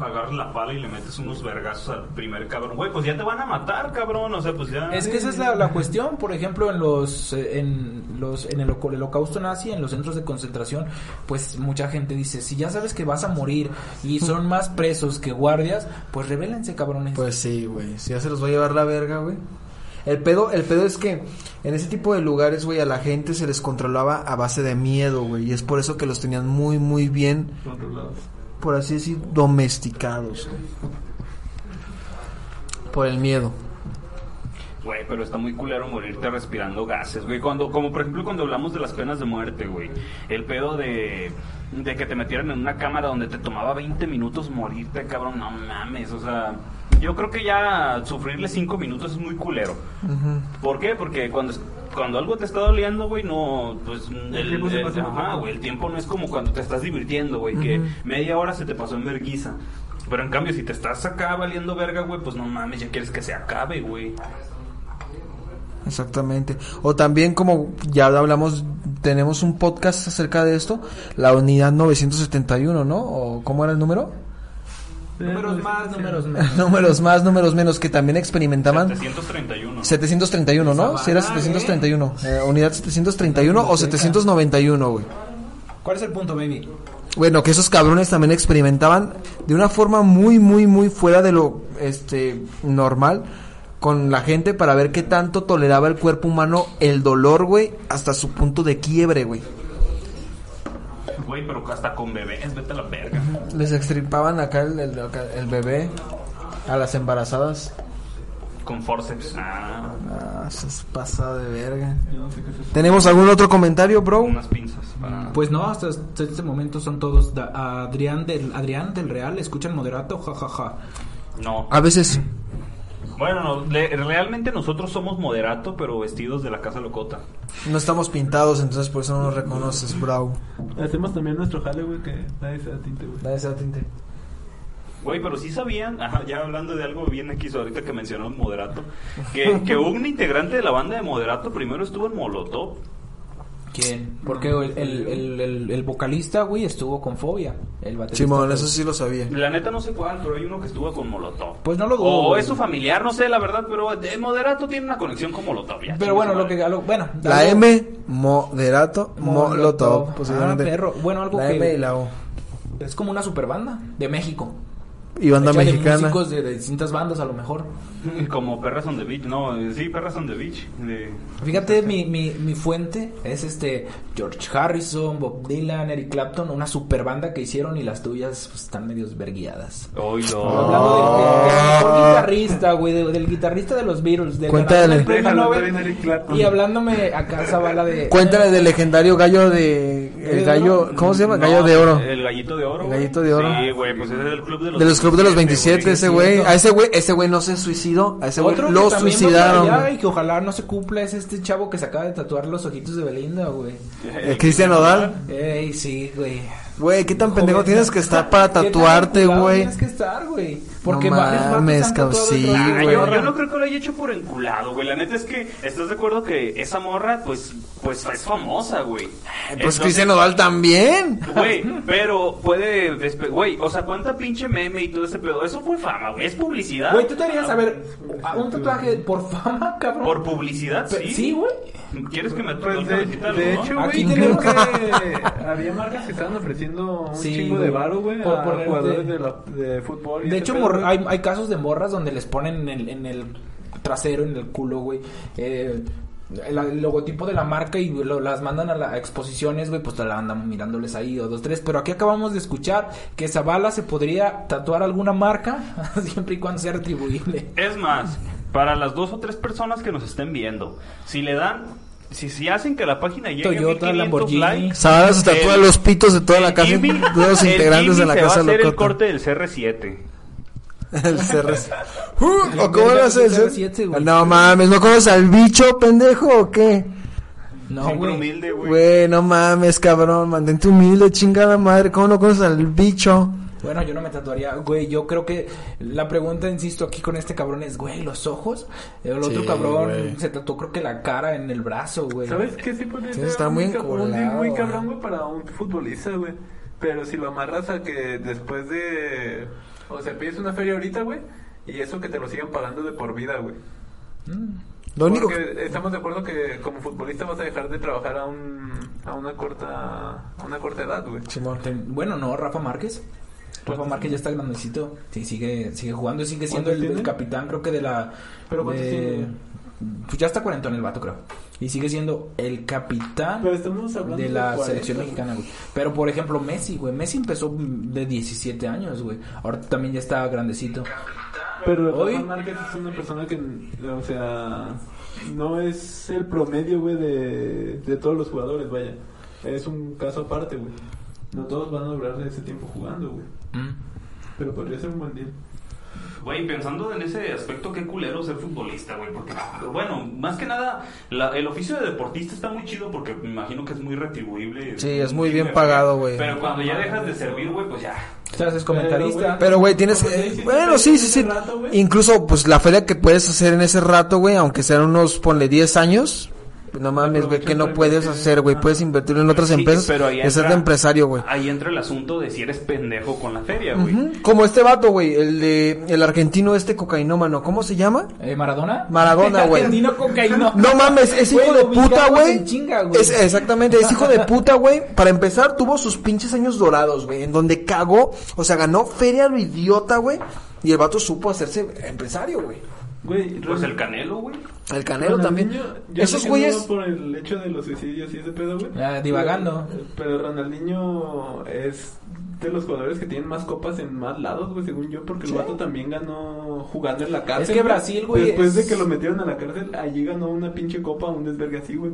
Agarras la pala y le metes unos vergazos al primer cabrón. Güey, pues ya te van a matar, cabrón. O sea, pues ya. Es que esa es la, la cuestión, por ejemplo, en los eh, en los en el holocausto nazi, en los centros de concentración, pues mucha gente dice, si ya sabes que vas a morir y son [LAUGHS] más presos que guardias, pues rebélense, cabrones. Pues sí, güey. Si ya se los va a llevar la verga, güey. El pedo, el pedo es que en ese tipo de lugares, güey, a la gente se les controlaba a base de miedo, güey. Y es por eso que los tenían muy, muy bien, Controlados. Por así decir, domesticados. Por el miedo. Güey, pero está muy culero morirte respirando gases, güey. Cuando, como por ejemplo cuando hablamos de las penas de muerte, güey. El pedo de, de que te metieran en una cámara donde te tomaba 20 minutos morirte, cabrón. No mames, o sea... Yo creo que ya sufrirle 5 minutos es muy culero. ¿Por qué? Porque cuando, cuando algo te está doliendo, güey, no, pues el, tiempo se el- pasa muy ajá, güey, el tiempo no es como cuando te estás divirtiendo, güey, que media hora se te pasó en verguiza. Pero en cambio, si te estás acá valiendo verga, güey, pues no mames, ya quieres que se acabe, güey. Exactamente. O también como ya hablamos, tenemos un podcast acerca de esto, la unidad 971, ¿no? ¿O cómo era el número? Números más, números menos. [LAUGHS] números más, números menos, que también experimentaban. 731. 731, ¿no? Si era Zavala, 731. Eh, unidad 731 o 791, güey. ¿Cuál es el punto, baby? Bueno, que esos cabrones también experimentaban de una forma muy, muy, muy fuera de lo este normal con la gente para ver qué tanto toleraba el cuerpo humano el dolor, güey, hasta su punto de quiebre, güey. Güey, pero hasta con bebés, vete a la verga. Les extripaban acá el, el- el bebé a las embarazadas. Con forceps. Ah, Ah, eso es pasada de verga. ¿Tenemos algún otro comentario, bro? unas pinzas. para- Pues no, hasta hasta este momento son todos da- Adrián del Adrián del Real, escuchan moderato, jajaja. No. A veces Bueno, no, le- realmente nosotros somos moderato, pero vestidos de la casa locota. no estamos pintados, entonces por eso no nos reconoces, bro. Hacemos también nuestro jale, güey, que nadie se da tinte, güey. Dale esa tinte. Güey, pero sí sabían, ajá, ya hablando de algo bien aquí ahorita que mencionó Moderato, que, [LAUGHS] que un integrante de la banda de Moderato primero estuvo en Molotov. ¿Quién? Porque el, el, el, el- el vocalista, güey, estuvo con fobia. El baterista, Simón, eso sí lo sabía. La neta no sé cuál, pero hay uno que estuvo con Molotov. Pues no lo dudo. O güey. es su familiar, no sé la verdad, pero de Moderato tiene una conexión con Molotov. ya, Pero bueno, lo que lo- bueno, La M, moderato, Molotov. molotov. posiblemente. Ah, perro. Bueno, algo la que- M y la O. es como una super banda de México. Y banda Hecha de mexicana. músicos de, de distintas bandas, a lo mejor. [LAUGHS] Como Perras on the Beach, no, eh, sí, Perras on the Beach. De... Fíjate, mi, mi, mi fuente es este George Harrison, Bob Dylan, Eric Clapton, una super banda que hicieron y las tuyas pues, están medios verguiadas. Oílo. Hablando del, del mejor guitarrista, güey, de- del guitarrista de los Beatles, del Cuéntale. del premio Déjalo, Nobel, Eric Clapton. y hablándome acá Zabala de Cuéntale del legendario gallo de... El de gallo... oro? ¿Cómo se llama? No, gallo de oro. El gallito de oro. El gallito de oro. Sí, güey, pues ese es el club de los De los clubes de los 27, 27, ese güey. A ese güey, ese güey no se suicidó. A ese güey lo que suicidaron. güey. y que ojalá no se cumpla es este chavo que se acaba de tatuar los ojitos de Belinda, güey. El Cristian Nodal. Ey, sí, güey. Güey, qué tan pendejo tienes que estar para [LAUGHS] ¿Qué tan tatuarte, güey. Tienes que estar, güey. Porque No varios mames, sí, de Ah, güey. yo, yo no creo que lo haya hecho por enculado, güey. La neta es que estás de acuerdo que esa morra, pues, pues es famosa, güey. Pues Cristian Nodal también. Güey, pero puede, güey, o sea, cuánta pinche meme y todo ese pedo. Eso fue fama, güey. Es publicidad. Güey, tú te harías, a ver, un tatuaje por fama, cabrón. Por publicidad, sí. Sí, güey. ¿Quieres que me Pues de, de hecho? Aquí güey, tenemos- creo que [LAUGHS] había marcas que estaban ofreciendo un Sí, chingo de varo, güey, Por ponerte- jugadores de, la- de fútbol. y De hecho, pedo, hay, hay casos de morras donde les ponen en el, en el trasero, en el culo, güey, eh, el, el logotipo de la marca y lo- las mandan a, la, a exposiciones, güey, pues te la andan mirándoles ahí o dos, tres. Pero aquí acabamos de escuchar que Zavala se podría tatuar alguna marca [LAUGHS] siempre y cuando sea retribuible. Es más, para las dos o tres personas que nos estén viendo, si le dan, si, si hacen que la página llegue Toyota, a 1500 Lamborghini. likes, se tatúa los pitos de toda la casa, de los integrantes de la se casa va a hacer el corte del CR7. [LAUGHS] El CRS. Uh, ¿O cómo lo haces? El CR7, güey. No mames, ¿no conoces al bicho, pendejo, o qué? No, güey. humilde, güey. Güey, no mames, cabrón, mantente humilde, chingada madre, ¿cómo no conoces al bicho? Bueno, yo no me tatuaría, güey, yo creo que la pregunta, insisto, aquí con este cabrón es, güey, los ojos. El otro Sí, cabrón güey. se tatuó creo que la cara en el brazo, güey. ¿Sabes qué? Sí, puede Sí, está muy enculado, muy cabrón, güey, para un futbolista, güey. Pero si lo amarras a que después de... O sea, pides una feria ahorita, güey, y eso que te lo sigan pagando de por vida, güey. Mm. Lo único estamos de acuerdo que como futbolista vas a dejar de trabajar a un a una corta a una corta edad, güey. Bueno, no, Rafa Márquez. Rafa Márquez ya está grandecito. Sí, sigue, sigue jugando y sigue siendo el, capitán, creo que de la. ¿Pero cuántos de- tiene? Pues ya está cuarentón el vato, creo. Y sigue siendo el capitán Pero estamos hablando de la 40, selección mexicana, güey. Pero por ejemplo, Messi, güey. Messi empezó de 17 años, güey. Ahora también ya está grandecito. Pero Hoy- Márquez es una persona que, o sea, no es el promedio, güey, de, de todos los jugadores, vaya. Es un caso aparte, güey. No todos van a durar ese tiempo jugando, güey. Mm. Pero podría ser un buen día. Güey, pensando en ese aspecto, qué culero ser futbolista, güey. Porque, bueno, más que nada, la- el oficio de deportista está muy chido porque me imagino que es muy retribuible. Sí, es muy bien pagado, güey. Pero cuando ya dejas de servir, güey, pues ya. Te haces comentarista. Pero, güey, tienes hiciste Bueno, sí, sí, sí. rato. Incluso, pues, la feria que puedes hacer en ese rato, güey, aunque sean unos, ponle 10 años... No mames, güey, que no puedes hacer, güey. Puedes invertir en otras Sí, empresas pero ahí y ser entra- de empresario, güey. Ahí entra el asunto de si eres pendejo con la feria, güey. Como este vato, güey, el de el argentino este cocainómano, ¿cómo se llama? Eh, ¿Maradona? Maradona, [LAUGHS] güey. Argentino cocaíno. No mames, es hijo de puta, güey. Es, exactamente, es hijo de [LAUGHS] puta, güey. Para empezar, tuvo sus pinches años dorados, güey, en donde cagó, o sea, ganó feria a lo idiota, güey. Y el vato supo hacerse empresario, güey. Güey, Pues el Canelo, güey. El Canelo también. Esos sé que güeyes. no por el hecho de los suicidios y ese pedo, güey. Ya, divagando. Pero, pero Ronaldinho es de los jugadores que tienen más copas en más lados, güey, según yo, porque Sí. el vato también ganó jugando en la cárcel. Es que. Brasil, güey, Después es- de que lo metieron a la cárcel, allí ganó una pinche copa, un desvergue así, güey.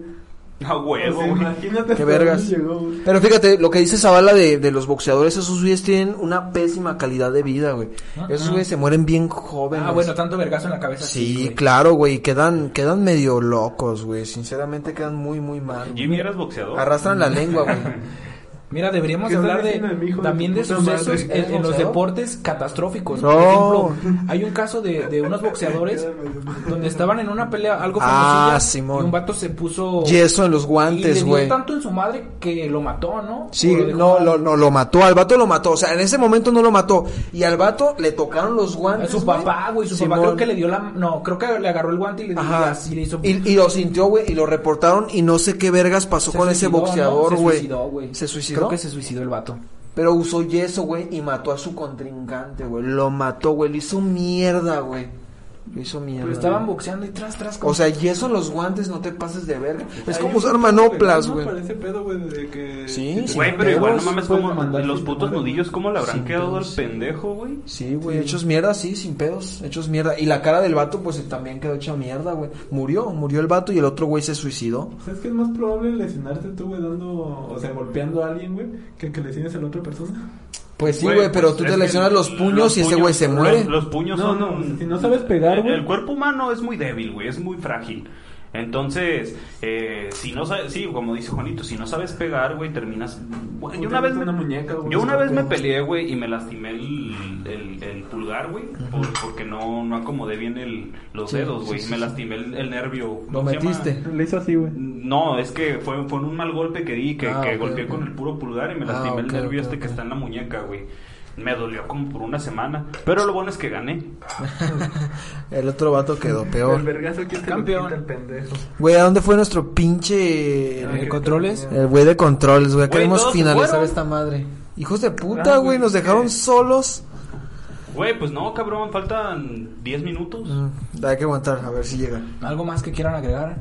[LAUGHS] A huevo, güey. imagínate Qué vergas. llegó. Pero fíjate, lo que dice Zavala de, de los boxeadores, esos güeyes tienen una pésima calidad de vida, güey. Esos Ajá. güeyes se mueren bien jóvenes. Ah, bueno, tanto vergazo en la cabeza. Sí, güey. claro, güey, quedan, quedan medio locos, güey. Sinceramente quedan muy, muy mal. Jimmy, ¿eras boxeador? Arrastran la lengua, güey. [LAUGHS] Mira, deberíamos ¿Qué están hablar de de mi hijo de también de sucesos madre? en, en los deportes catastróficos. No. Por ejemplo, hay un caso de, de unos boxeadores donde estaban en una pelea algo Ah, Simón. y un vato se puso Yeso en los y guantes, güey. tanto en su madre que lo mató, ¿no? Sí, lo no, lo, no, lo mató, al vato lo mató, o sea, en ese momento no lo mató, y al vato le tocaron los A guantes, su papá, güey, su papá creo que le dio la no, creo que le agarró el guante y le dio Ajá, así le hizo y, y lo sintió, güey, y lo reportaron, y no sé qué vergas pasó Se con ese boxeador, Se güey. suicidó, güey. ¿Se suicidó? Creo que se suicidó el vato. Pero usó yeso, güey, y mató a su contrincante, güey. Lo mató, güey. Le hizo mierda, güey. Lo hizo mierda. Pero estaban boxeando y tras, tras. O sea, yeso en los guantes, no te pases de verga. Es como usar manoplas, güey. Para ese pedo, güey, de que... Sí. Güey, pero igual no mames, puedes como los putos nudillos, ¿cómo le habrán quedado al pendejo, güey? Sí, güey, hechos mierda, sí, sin pedos, hechos mierda. Y la cara del vato, pues también quedó hecha mierda, güey. Murió, murió el vato y el otro güey se suicidó. ¿Sabes que es más probable lesionarte tú, güey, dando... O sea, golpeando a alguien, güey, que que lesiones a la otra persona? Pues sí, güey, pero pues, tú te lesionas los puños los y ese güey se muere. Los, puños No, son... no, si no sabes pegar, el, güey. el cuerpo humano es muy débil, güey, es muy frágil. Entonces, eh, si no sabes, sí, como dice Juanito, si no sabes pegar, güey, terminas... Bueno, yo una vez me, una muñeca, güey. yo una vez me peleé, güey, y me lastimé el, el, el pulgar, güey, por- porque no, no acomodé bien el, los Sí, dedos, güey, sí, me lastimé el, el nervio. Lo metiste. [LAUGHS] Le hizo así, güey. No, es que fue, fue en un mal golpe que di, que, Ah, que golpeé con el puro pulgar y me Ah, lastimé el nervio este que está en la muñeca, güey. Me dolió como por una semana. Pero lo bueno es que gané. [LAUGHS] El otro vato quedó El peor. vergazo que te lo Campeón. el pendejo. Güey, ¿a dónde fue nuestro pinche... Eh, ¿Controles? El güey de controles, güey. Queremos finalizar esta madre. Hijos de puta, güey, nos dejaron solos. Güey, pues no, cabrón, faltan 10 minutos. Mm, hay que aguantar, a ver si llega. ¿Algo más que quieran agregar?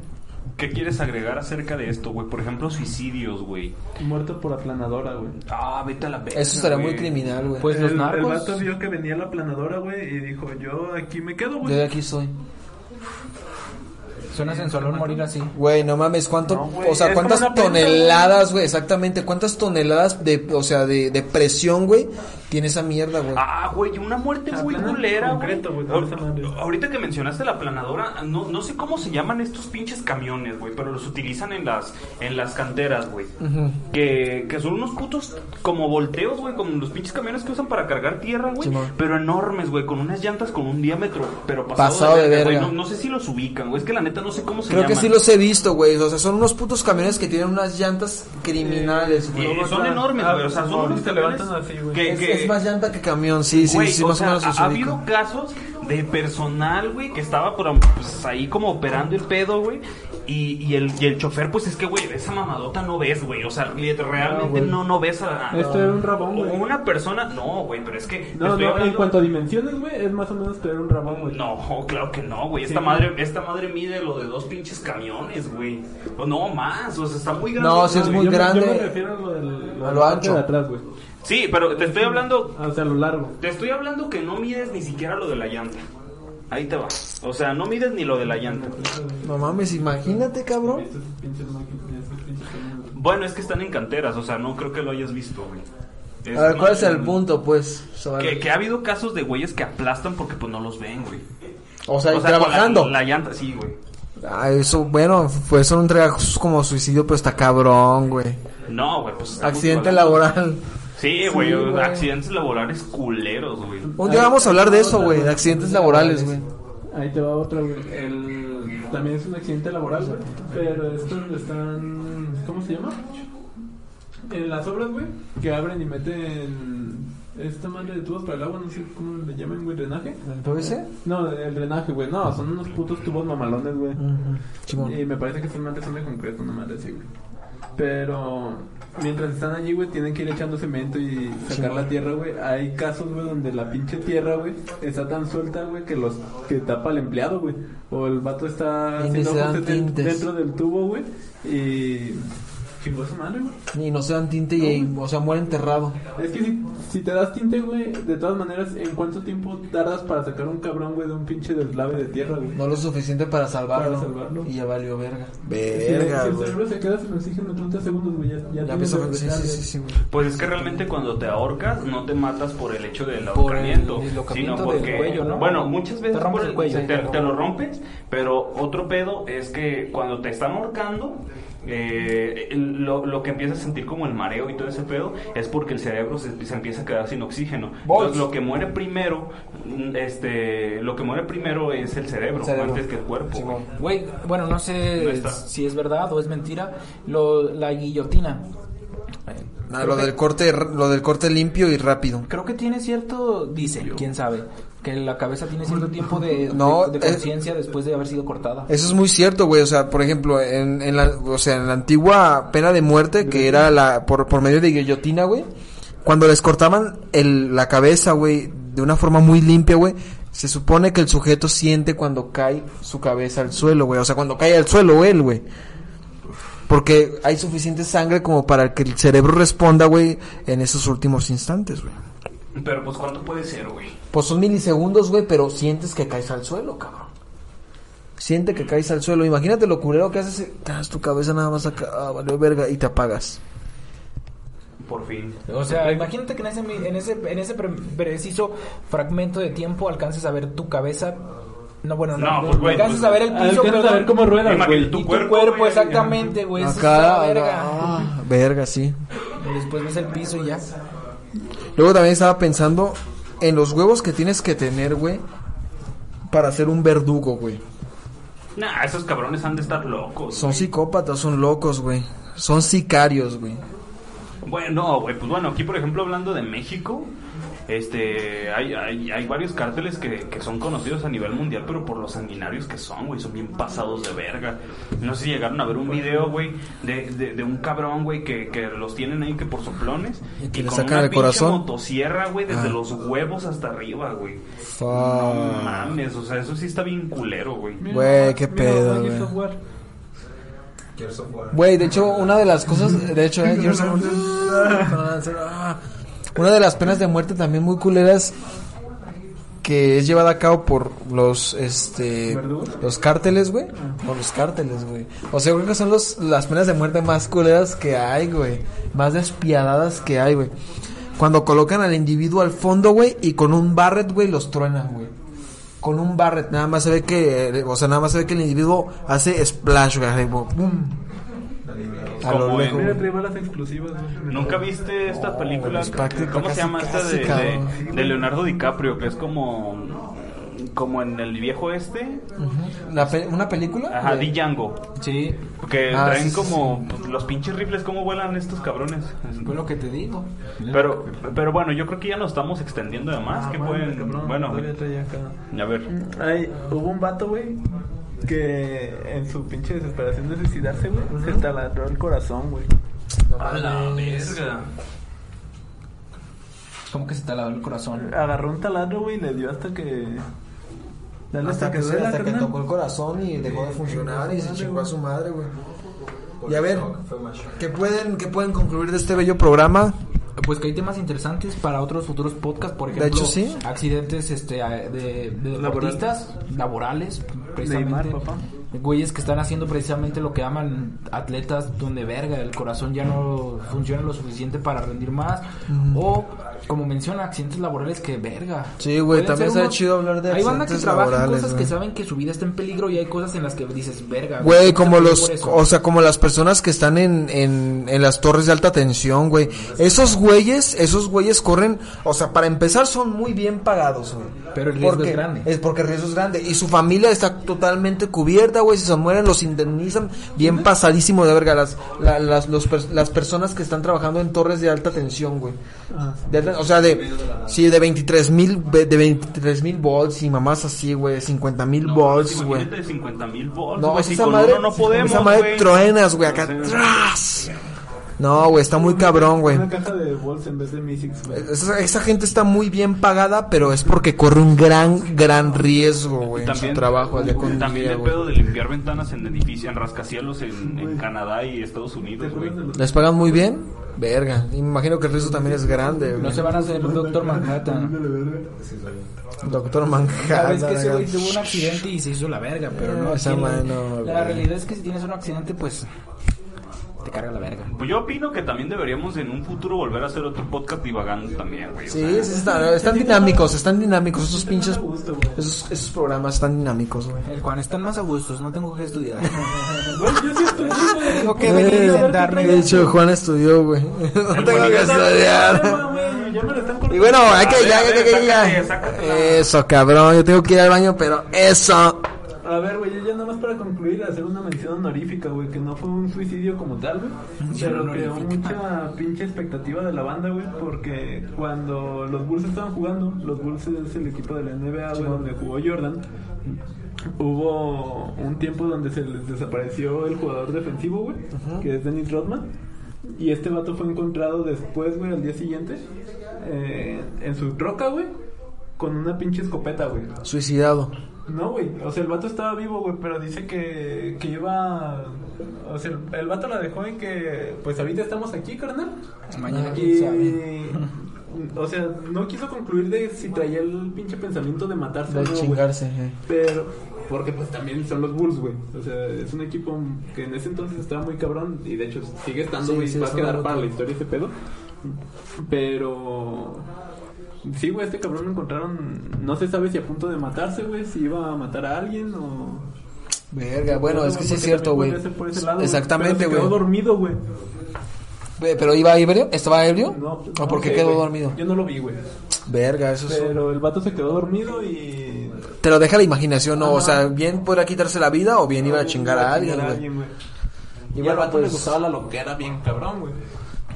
¿Qué quieres agregar acerca de esto, güey? Por ejemplo, suicidios, güey. Muerto por aplanadora, güey. Ah, vete a la verga. Eso estaría muy criminal, güey. Pues los el, el narcos. vato vio que venía la planadora, güey, y dijo, yo aquí me quedo, Yo güey. de aquí soy. Suena sensualón morir así. Güey, no mames, ¿cuánto, No, o sea, cuántas toneladas, güey, exactamente, cuántas toneladas de, o sea, de, de presión, güey, tiene esa mierda, güey. Ah, güey, una muerte muy culera, güey. Ahorita que mencionaste la planadora, no, no sé cómo se llaman estos pinches camiones, güey, pero los utilizan en las en las canteras, güey. Ujú. que, que son unos putos como volteos, güey, como los pinches camiones que usan para cargar tierra, güey, pero enormes, güey, con unas llantas con un diámetro, pero pasado, Pasado de güey. verga. No, no sé si los ubican, güey, es que la neta no sé cómo se Creo que llaman. sí los he visto, güey, o sea, son unos putos camiones que tienen unas llantas criminales, güey. y son enormes, güey, o sea, son unos te camiones levantan así, güey. que- que- es más llanta que camión, sí, sí, Güey, sí, o más sea, o menos ha, ha habido casos de personal, güey, que estaba por, pues, ahí como operando el pedo, güey. Y, y, el, y el chofer, pues es que, güey, esa mamadota no ves, güey. O sea, li- realmente no, no ves a, Esto era un rabón, güey. una persona. No, güey, pero es que. No, en cuanto a dimensiones, güey, es más o menos traer un rabón, güey. No, claro que no, güey. Esta Sí. madre, esta madre mide lo de dos pinches camiones, güey. No más, o sea, está muy grande. No, sí es muy yo grande. Yo me refiero a lo del A ancho. de atrás, güey. Sí, pero te estoy hablando O sea, a lo largo. Te estoy hablando que no mides ni siquiera lo de la llanta. Ahí te va. O sea, no mides ni lo de la llanta. No mames, imagínate, cabrón. Bueno, es que están en canteras, o sea, no creo que lo hayas visto, güey. A ver, ¿cuál es el punto, pues? Que, que ha habido casos de güeyes que aplastan porque pues no los ven, güey. O sea, O sea, trabajando. La, la llanta, sí, güey. Ah, eso, bueno, pues son un trabajo como suicidio, pero está cabrón, güey. No, güey, pues... Accidente laboral. Sí, güey, Sí, accidentes laborales culeros, güey. Un día vamos a hablar de eso, güey, de accidentes laborales, güey. Ahí te va otra, güey. El... También es un accidente laboral, güey. Pero estos están... ¿Cómo se llama? En las obras, güey, que abren y meten esta madre de tubos para el agua, no sé cómo le llaman, güey, drenaje. ¿El PVC? No, el drenaje, güey. No, son unos putos tubos mamalones, güey. Simón. Y me parece que estas madres son de concreto, una madre así, güey. Pero mientras están allí, güey, tienen que ir echando cemento y sacar la tierra, güey. Hay casos, güey, donde la pinche tierra, güey, está tan suelta, güey, que los que tapa al empleado, güey. O el vato está haciendo dentro del tubo, güey. Y chingó su madre, güey. Y no se dan tinte y, o sea, muere enterrado. Es que si, si te das tinte, güey, de todas maneras, ¿en cuánto tiempo tardas para sacar un cabrón, güey, de un pinche deslave de tierra, güey? No lo suficiente para salvarlo. Para salvarlo. Y ya valió verga. Si- Verga, si el güey. cerebro se queda sin oxígeno 30 segundos, güey, ya, ya, Ya el a... Sí, sí, sí, sí, güey. Pues es que realmente cuando te ahorcas no te matas por el hecho del el ahorcamiento, sino porque cuello, ¿no? bueno, muchas veces Te rompes por el cuello. te, te lo rompes, pero otro pedo es que cuando te están ahorcando eh, lo, lo que empiezas a sentir como el mareo y todo ese pedo es porque el cerebro se, se empieza a quedar sin oxígeno. Entonces lo que muere primero, mm, este, lo que muere primero es el cerebro, Cerebro. antes que el cuerpo. Simón. Güey, bueno, no sé si es verdad o es mentira. Lo, la guillotina. Ah, lo que- del corte, lo del corte limpio y rápido. Creo que tiene cierto, dice, quién sabe, que la cabeza tiene cierto tiempo de, No, de, de es- conciencia después de haber sido cortada. Eso es muy cierto, güey. O sea, por ejemplo, en, en la, o sea, en la antigua pena de muerte, que era la por, por medio de guillotina, güey. cuando les cortaban el, la cabeza, güey, de una forma muy limpia, güey, se supone que el sujeto siente cuando cae su cabeza al suelo, güey. O sea, cuando cae al suelo él, güey. Porque hay suficiente sangre como para que el cerebro responda, güey, en esos últimos instantes, güey. Pero pues ¿cuánto puede ser, güey? Pues son milisegundos, güey, pero sientes que caes al suelo, cabrón. Siente que caes al suelo. Imagínate lo culero que haces. Te das tu cabeza nada más acá, ah, valió verga, y te apagas. Por fin. O sea, imagínate que en ese, en ese, en ese pre- preciso fragmento de tiempo alcances a ver tu cabeza. No, bueno, no. No, pues, güey, alcances pues, a ver el piso, Alcanzas a ver cómo güey. tu y tu cuerpo, güey, exactamente, güey. Eso Acá, verga. ah, verga, sí. Y después ves el piso y ya. Luego también estaba pensando en los huevos que tienes que tener, güey, para ser un verdugo, güey. Nah, esos cabrones han de estar locos. Son güey. psicópatas, son locos, güey. Son sicarios, güey. Bueno, no, güey, pues bueno, aquí por ejemplo hablando de México, este, hay, hay, hay varios cárteles que, que son conocidos a nivel mundial, pero por los sanguinarios que son, güey, son bien pasados de verga. No sé si llegaron a ver un video, güey, de, de, de un cabrón, güey, que, que los tienen ahí que por soplones Y que le con sacan el corazón. motosierra, güey, desde Ah. los huevos hasta arriba, güey. Fuck. No mames, o sea, eso sí está bien culero, güey. Güey, qué pedo, güey. De hecho, una de las cosas, de hecho, eh, [LAUGHS] Gears of-. Una de las penas de muerte también muy culeras que es llevada a cabo por los, este, los cárteles, güey, por los cárteles, güey. O sea, creo que son los, las penas de muerte más culeras que hay, güey, más despiadadas que hay, güey. Cuando colocan al individuo al fondo, güey, y con un barret, güey, los truenan, güey. Con un barret, nada más se ve que, eh, o sea, nada más se ve que el individuo hace splash, güey, ¡pum! A lo lejos. Mira, trae balas. ¿Nunca viste esta película? pues, práctica, ¿Cómo se llama esta de, cabrón. de, de Leonardo DiCaprio? Que es como, como en el viejo este. La pe- ¿Una película? Ajá, De- Django. Sí, Que Ah, traen sí, sí, como los pinches rifles, cómo vuelan estos cabrones. fue lo que te digo. Pero, pero bueno, yo creo que ya nos estamos extendiendo de más. Ah, que pueden, cabrón, bueno, a ver. Ay, hubo un vato, güey, que en su pinche desesperación de suicidarse, güey, se taladró el corazón, güey. A la verga. Como que se te lavó el corazón. Agarró un taladro, güey, y le dio hasta que... Dale Hasta que, duela, hasta que tocó el corazón y dejó de funcionar y se chingó a su madre, güey. Y a ver, ¿qué pueden, ¿qué pueden concluir de este bello programa? Pues que hay temas interesantes para otros futuros podcasts, por ejemplo, hecho, sí. accidentes este, de, de deportistas, laborales, precisamente. Neymar, papá. Güeyes que están haciendo precisamente lo que aman atletas donde verga, el corazón ya no funciona lo suficiente para rendir más. O, como menciona, accidentes laborales que verga. Sí, güey, también sería unos- chido hablar de Hay banda que accidentes trabaja en laborales, cosas que saben que su vida está en peligro y hay cosas en las que dices verga. Güey, ¿cómo como los, o sea, como las personas que están en, en, en las torres de alta tensión, güey. Esos güeyes, esos güeyes corren, o sea, para empezar son muy bien pagados, güey. Pero el riesgo Porque- es grande. Es porque el riesgo es grande. Y su familia está totalmente cubierta, güey. Si se mueren, los indemnizan bien pasadísimo de verga. Las, la- las, los las personas que están trabajando en torres de alta tensión, güey. Alta- o sea, de, sí, de 23 mil, de 23 mil volts y mamás así, güey. 50 mil volts, güey. Imagínate 50 mil volts. No, güey, es si esa madre, no podemos, esa madre güey. truenas, güey, acá atrás. No, güey, está muy cabrón, güey. Una caja de bolsa en vez de güey. Esa, esa gente está muy bien pagada, pero es porque corre un gran, gran riesgo, güey, en su También, trabajo día con también día, el güey. pedo de limpiar ventanas en edificios, en rascacielos en, en Canadá y Estados Unidos, güey. ¿Les pagan muy bien? Verga. Imagino que el riesgo también es grande, No güey. se van a hacer un Doctor Manhattan. Doctor Manhattan. vez que ese güey tuvo un accidente y se hizo la verga, pero no. Esa madre la- no, realidad es que si tienes un accidente, pues te carga la verga. Pues yo opino que también deberíamos en un futuro volver a hacer otro podcast divagando también, güey. o Sí, sea, sí, están, dinámicos, están dinámicos esos pinches... Esos, esos programas están dinámicos, güey. El Juan, están más a gustos, no tengo que estudiar. [LAUGHS] Güey, yo sí estoy, güey. Tengo que venir a sentarme. De hecho, Juan estudió, güey. [LAUGHS] No tengo que estudiar. Y bueno, hay que ya, ya, ya, ya. Eso, cabrón, yo tengo que ir al baño, pero eso. A ver, güey, yo ya nada más para concluir, hacer una mención honorífica, güey, que no fue un suicidio como tal, güey. Pero creó mucha pinche expectativa de la banda, güey, porque cuando los Bulls estaban jugando, los Bulls es el equipo de la NBA, güey, donde jugó Jordan. Hubo un tiempo donde se les desapareció el jugador defensivo, güey, que es Dennis Rodman. Y este vato fue encontrado después, güey, al día siguiente, eh, en su troca, güey, con una pinche escopeta, güey. Suicidado. No, güey. O sea, el vato estaba vivo, güey, pero dice que, que iba... O sea, el, el vato la dejó en que... Pues ahorita estamos aquí, carnal. Mañana. Y... O sea, no quiso concluir de si traía el pinche pensamiento de matarse o De no, chingarse. eh. Pero... Porque pues también son los Bulls, güey. O sea, es un equipo que en ese entonces estaba muy cabrón. Y de hecho sigue estando, Sí, güey. sí, va a quedar para la historia ese pedo. Pero... Sí, güey, este cabrón lo encontraron... No se sabe si a punto de matarse, güey. Si iba a matar a alguien o... Verga, bueno, es que sí es Porque cierto, güey. Exactamente, Pero güey. quedó dormido, güey. ¿Pero iba ebrio? ¿Estaba ebrio? No, ¿O por qué sé, quedó dormido? Yo no lo vi, güey. Verga, eso es... Pero el vato se quedó dormido y... Te lo deja la imaginación, ¿no? O sea, bien podrá quitarse la vida o bien iba a chingar a alguien, a güey. bueno, al vato le pues- gustaba la loquera bien cabrón, güey.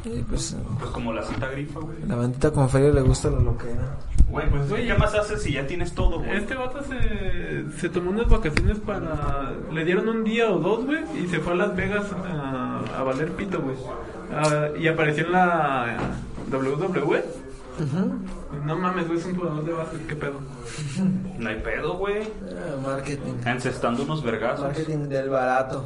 Y pues, Pues como la cita grifa, güey. la bandita con feria le gusta la loquera. Güey, pues ¿qué más haces si ya tienes todo, güey? Este vato se, se tomó unas vacaciones para... Le dieron un día o dos, güey, y se fue a Las Vegas a, a valer pito, güey. Ah, y apareció en la WWE. No mames, güey, es un jugador de básquet, qué pedo. No hay pedo, güey. Ah, marketing. Encestando unos vergazos. Marketing del barato.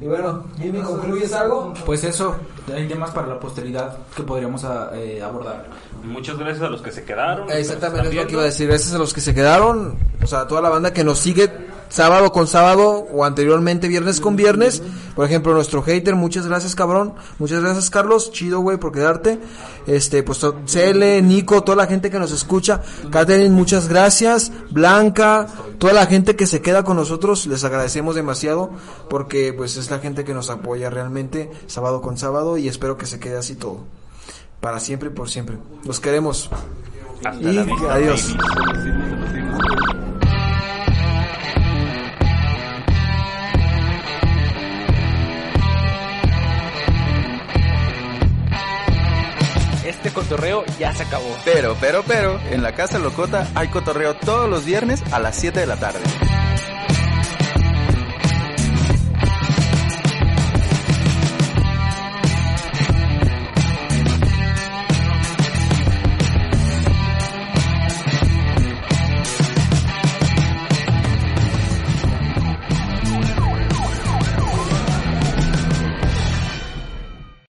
Y bueno, Jimmy, ¿concluyes algo? Pues eso, hay temas para la posteridad que podríamos ah, eh, abordar. Muchas gracias a los que se quedaron. Exactamente, es lo que iba a decir. Gracias a los que se quedaron, o sea, a toda la banda que nos sigue sábado con sábado o anteriormente viernes con viernes. Por ejemplo, nuestro hater, muchas gracias, cabrón. Muchas gracias, Carlos. Chido, güey, por quedarte. Este, pues, CL, Nico, toda la gente que nos escucha. Catherine, muchas gracias. Blanca, toda la gente que se queda con nosotros, les agradecemos demasiado porque, pues, es la gente que nos apoya realmente sábado con sábado y espero que se quede así todo. Para siempre y por siempre. Los queremos. Hasta Y la adiós. Cotorreo ya se acabó. Pero, pero, pero, en la Casa Locota hay cotorreo todos los viernes a las 7 de la tarde.